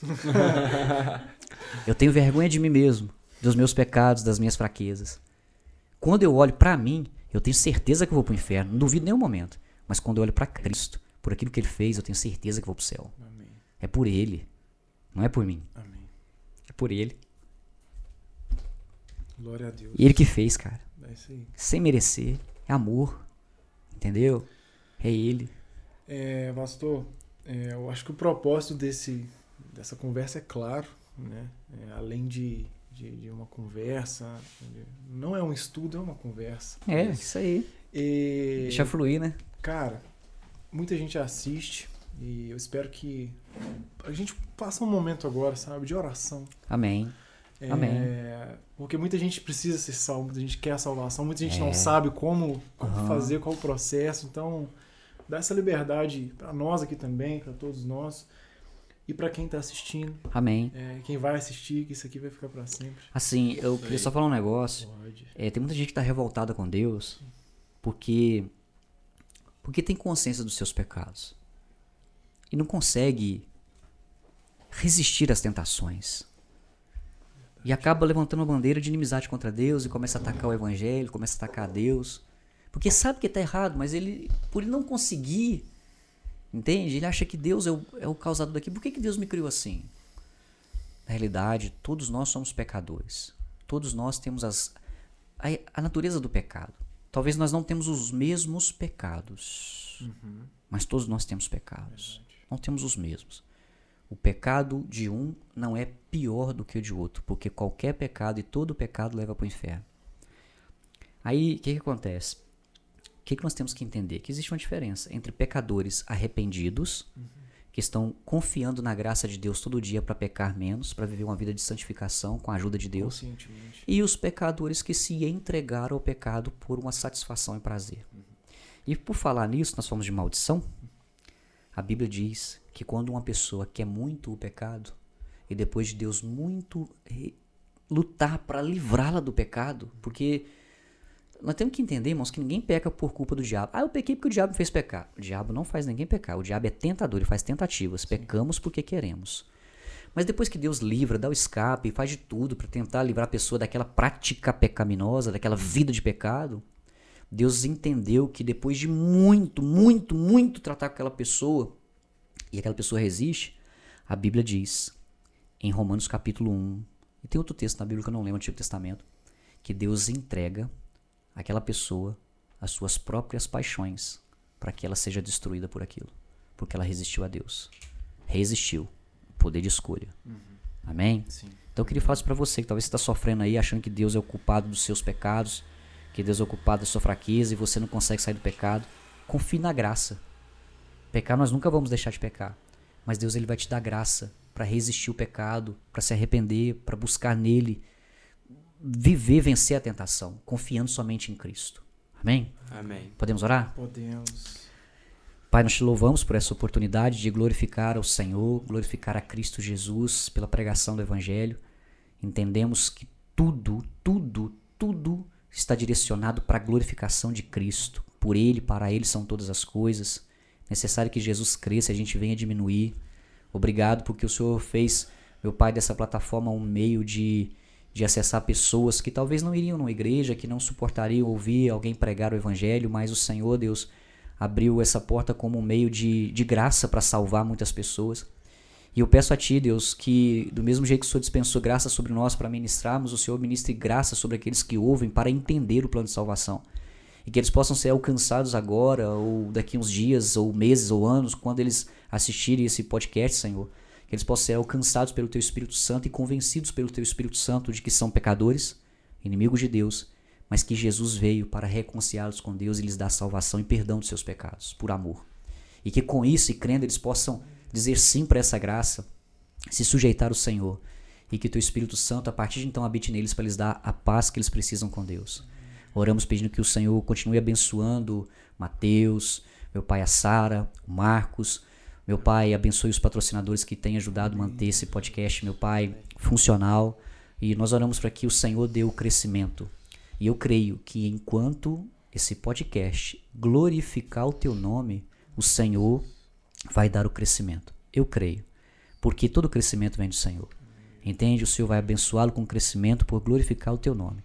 <laughs> eu tenho vergonha de mim mesmo, dos meus pecados, das minhas fraquezas. Quando eu olho pra mim, eu tenho certeza que eu vou pro inferno, não duvido em nenhum momento. Mas quando eu olho pra Cristo, por aquilo que ele fez, eu tenho certeza que eu vou pro céu. Amém. É por ele, não é por mim. Amém. Por ele. Glória a Deus. E ele que fez, cara. É isso aí. Sem merecer. É amor. Entendeu? É ele. É, pastor, é, eu acho que o propósito desse, dessa conversa é claro, né? É, além de, de, de uma conversa, não é um estudo, é uma conversa. É, isso aí. E, Deixa fluir, né? cara, muita gente assiste e eu espero que a gente passe um momento agora, sabe, de oração. Amém. É, Amém. Porque muita gente precisa ser salvo, muita gente quer a salvação, muita gente É. não sabe como, como Aham. fazer, qual o processo. Então, dá essa liberdade para nós aqui também, para todos nós. E para quem tá assistindo, Amém. é, quem vai assistir, que isso aqui vai ficar para sempre. Assim, eu queria só falar um negócio. Pode. É, tem muita gente que tá revoltada com Deus porque porque tem consciência dos seus pecados e não consegue resistir às tentações. E acaba levantando a bandeira de inimizade contra Deus e começa a atacar o evangelho, começa a atacar a Deus. Porque sabe que tá errado, mas ele, por ele não conseguir, entende? Ele acha que Deus é o, é o causador daqui. Por que, que Deus me criou assim? Na realidade, todos nós somos pecadores. Todos nós temos as, a, a natureza do pecado. Talvez nós não temos os mesmos pecados, mas todos nós temos pecados. Não temos os mesmos. O pecado de um não é pior do que o de outro, porque qualquer pecado e todo pecado leva para o inferno. Aí, o que, que acontece? O que, que nós temos que entender? Que existe uma diferença entre pecadores arrependidos, que estão confiando na graça de Deus todo dia para pecar menos, para viver uma vida de santificação com a ajuda de Deus, e os pecadores que se entregaram ao pecado por uma satisfação e prazer. E por falar nisso, nós falamos de maldição. A Bíblia diz que quando uma pessoa quer muito o pecado e depois de Deus muito eh, lutar para livrá-la do pecado, porque nós temos que entender, irmãos, que ninguém peca por culpa do diabo. Ah, eu pequei porque o diabo me fez pecar. O diabo não faz ninguém pecar. O diabo é tentador, ele faz tentativas. Pecamos porque queremos. Mas depois que Deus livra, dá o escape, faz de tudo para tentar livrar a pessoa daquela prática pecaminosa, daquela vida de pecado, Deus entendeu que depois de muito, muito, muito tratar com aquela pessoa, e aquela pessoa resiste, a Bíblia diz, em Romanos capítulo 1, e tem outro texto na Bíblia que eu não lembro, Antigo Testamento, que Deus entrega aquela pessoa as suas próprias paixões para que ela seja destruída por aquilo, porque ela resistiu a Deus. Resistiu. Poder de escolha. Amém? Sim. Então eu queria falar isso pra você, que talvez você está sofrendo aí, achando que Deus é o culpado dos seus pecados, que Deus é o culpado da sua fraqueza e você não consegue sair do pecado. Confie na graça. Pecar nós nunca vamos deixar de pecar, mas Deus ele vai te dar graça para resistir o pecado, para se arrepender, para buscar nele, viver, vencer a tentação, confiando somente em Cristo. Amém? Amém. Podemos orar? Podemos. Pai, nós te louvamos por essa oportunidade de glorificar ao Senhor, glorificar a Cristo Jesus pela pregação do Evangelho. Entendemos que tudo, tudo, tudo está direcionado para a glorificação de Cristo, por Ele, para Ele são todas as coisas. Necessário que Jesus cresça a gente venha diminuir. Obrigado porque o Senhor fez, meu Pai, dessa plataforma um meio de, de acessar pessoas que talvez não iriam numa igreja, que não suportariam ouvir alguém pregar o Evangelho, mas o Senhor, Deus, abriu essa porta como um meio de, de graça para salvar muitas pessoas. E eu peço a Ti, Deus, que do mesmo jeito que o Senhor dispensou graça sobre nós para ministrarmos, o Senhor ministre graça sobre aqueles que ouvem para entender o plano de salvação. E que eles possam ser alcançados agora, ou daqui uns dias, ou meses, ou anos, quando eles assistirem esse podcast, Senhor. Que eles possam ser alcançados pelo Teu Espírito Santo e convencidos pelo Teu Espírito Santo de que são pecadores, inimigos de Deus, mas que Jesus veio para reconciliá-los com Deus e lhes dar salvação e perdão dos seus pecados, por amor. E que com isso e crendo eles possam dizer sim para essa graça, se sujeitar ao Senhor e que teu Espírito Santo a partir de então habite neles para lhes dar a paz que eles precisam com Deus. Oramos pedindo que o Senhor continue abençoando Mateus, meu pai a Sara, o Marcos, meu pai abençoe os patrocinadores que têm ajudado a manter esse podcast, meu pai, funcional. E nós oramos para que o Senhor dê o crescimento. E eu creio que enquanto esse podcast glorificar o teu nome, o Senhor vai dar o crescimento. Eu creio. Porque todo crescimento vem do Senhor. Entende? O Senhor vai abençoá-lo com crescimento por glorificar o teu nome.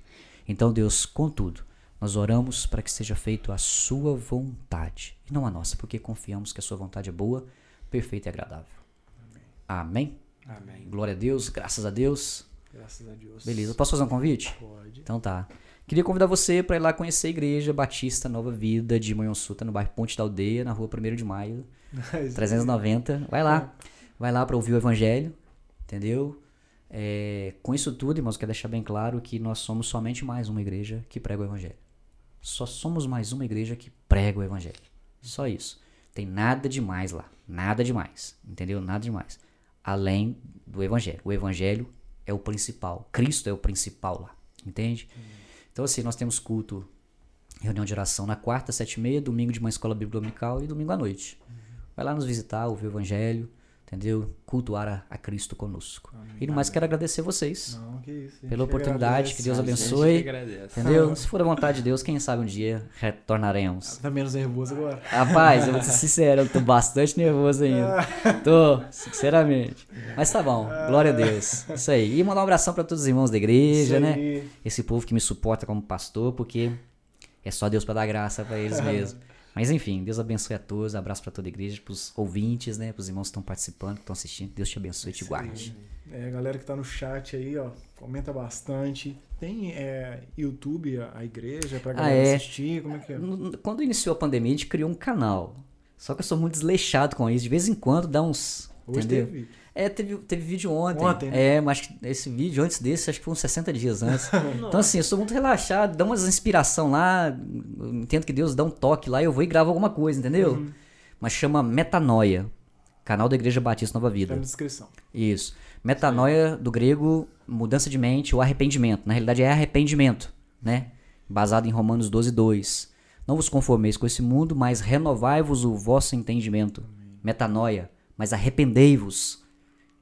Então, Deus, contudo, nós oramos para que seja feito a sua vontade e não a nossa, porque confiamos que a sua vontade é boa, perfeita e agradável. Amém? Amém. Glória a Deus, graças a Deus. Graças a Deus. Beleza, posso fazer um convite? Pode. Então tá. Queria convidar você para ir lá conhecer a Igreja Batista Nova Vida de Manhonsuta, no bairro Ponte da Aldeia, na rua 1 de Maio, <laughs> 390. Vai lá. Vai lá para ouvir o Evangelho, entendeu? É, com isso tudo, irmãos, quero deixar bem claro que nós somos somente mais uma igreja que prega o Evangelho. Só somos mais uma igreja que prega o Evangelho. Só isso. Tem nada demais lá. Nada demais. Entendeu? Nada demais. Além do Evangelho. O Evangelho é o principal. Cristo é o principal lá. Entende? Então, assim, nós temos culto, reunião de oração na quarta, sete e meia, domingo de uma escola bíblica dominical e domingo à noite. Vai lá nos visitar, ouvir o Evangelho, entendeu? Cultuar a, a Cristo conosco. E no mais, quero agradecer vocês Não, que isso. pela que oportunidade, que Deus agradece. abençoe. Que agradece. Entendeu? Se for a vontade de Deus, quem sabe um dia retornaremos. Tá menos nervoso agora. Rapaz, eu vou ser sincero, eu tô bastante nervoso ainda. Tô, sinceramente. Mas tá bom, glória a Deus. Isso aí. E mandar um abração pra todos os irmãos da igreja, né? Esse povo que me suporta como pastor, porque é só Deus pra dar graça pra eles <laughs> mesmo. Mas enfim, Deus abençoe a todos, abraço pra toda a igreja, pros ouvintes, né? Pros irmãos que estão participando, que estão assistindo. Deus te abençoe e te guarde. É, galera que tá no chat aí, ó, comenta bastante. Tem é, YouTube, a, a igreja, pra Ah, galera é? assistir? Como é que é? Quando iniciou a pandemia, a gente criou um canal. Só que eu sou muito desleixado com isso. De vez em quando dá uns. Hoje entendeu? teve. É, teve, teve vídeo ontem. Ontem, né? É, mas esse vídeo antes desse, acho que foi uns 60 dias antes. <laughs> então, assim, eu sou muito relaxado, dá umas inspiração lá. Entendo que Deus dá um toque lá e eu vou e gravo alguma coisa, entendeu? Uhum. Mas chama Metanoia. Canal da Igreja Batista Nova Tá Vida. na descrição. Isso. Metanoia do grego, mudança de mente ou arrependimento. Na realidade é arrependimento, né? Baseado em Romanos 12, 2. Não vos conformeis com esse mundo, mas renovai-vos o vosso entendimento. Metanoia. Mas arrependei-vos.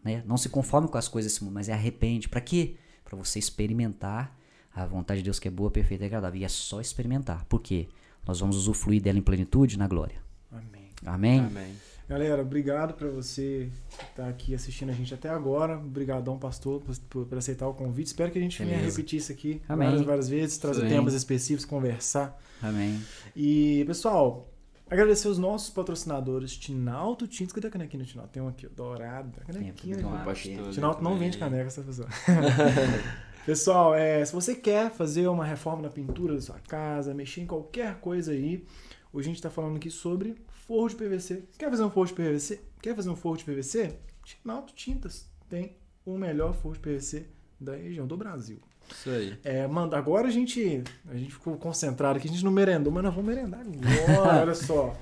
Né? Não se conforme com as coisas desse mundo, mas é arrepende. Para quê? Para você experimentar a vontade de Deus que é boa, perfeita e agradável. E é só experimentar. Por quê? Nós vamos usufruir dela em plenitude na glória. Amém. Amém? Amém. Galera, obrigado pra você que tá aqui assistindo a gente até agora. Obrigadão, pastor, por, por- por aceitar o convite. Espero que a gente venha repetir isso aqui Amém. várias, várias vezes, trazer temas específicos, conversar. Amém. E, pessoal, agradecer os nossos patrocinadores, Tinalto Tintos. Cadê a canequinha do Tinalto? Tem um aqui, dourada. Canequinha, Tem, Tinalto não vende caneca, essa pessoa. <laughs> Pessoal, é, se você quer fazer uma reforma na pintura da sua casa, mexer em qualquer coisa aí, hoje a gente está falando aqui sobre forro de PVC. Quer fazer um forro de PVC? Quer fazer um forro de PVC? Tinalto Tintas tem o melhor forro de PVC da região do Brasil. Isso aí. É, manda, agora a gente, a gente ficou concentrado aqui, a gente não merendou, mas nós vamos merendar agora, <laughs> olha só.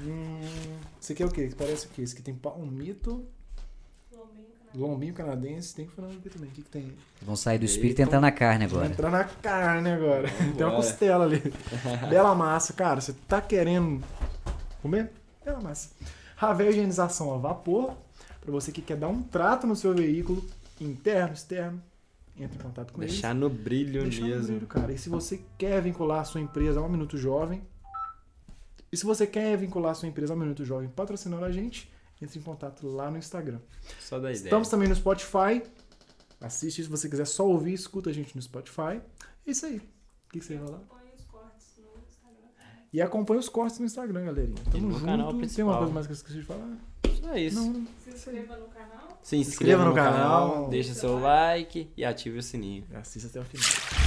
Hum, isso aqui é o quê? Parece o quê? Isso aqui tem palmito, lombinho canadense, tem frango aqui também. O que, que tem? Vão sair do espírito e entrar na carne agora. entrar na carne agora. <laughs> Tem uma Vambora. costela ali. <laughs> Bela massa, cara. Você tá querendo comer? Bela massa. Ravel higienização a vapor. Pra você que quer dar um trato no seu veículo, interno, externo, entre em contato com eles. Deixar no brilho Deixar no mesmo. brilho, cara. E se você quer vincular a sua empresa a um minuto jovem, E se você quer vincular sua empresa ao Minuto Jovem patrocinando a gente, entre em contato lá no Instagram. Só da ideia. Estamos também no Spotify. Assiste se você quiser só ouvir, escuta a gente no Spotify. É isso aí. O que, que você ia falar? Acompanhe os cortes no Instagram. E acompanha os cortes no Instagram, galerinha. Tamo no junto. canal Tem principal. uma coisa mais que eu esqueci de falar? Só isso. Não, não. Se inscreva no canal. Se inscreva, inscreva no no, canal, canal. deixa seu like e ative o sininho. Assista até o final.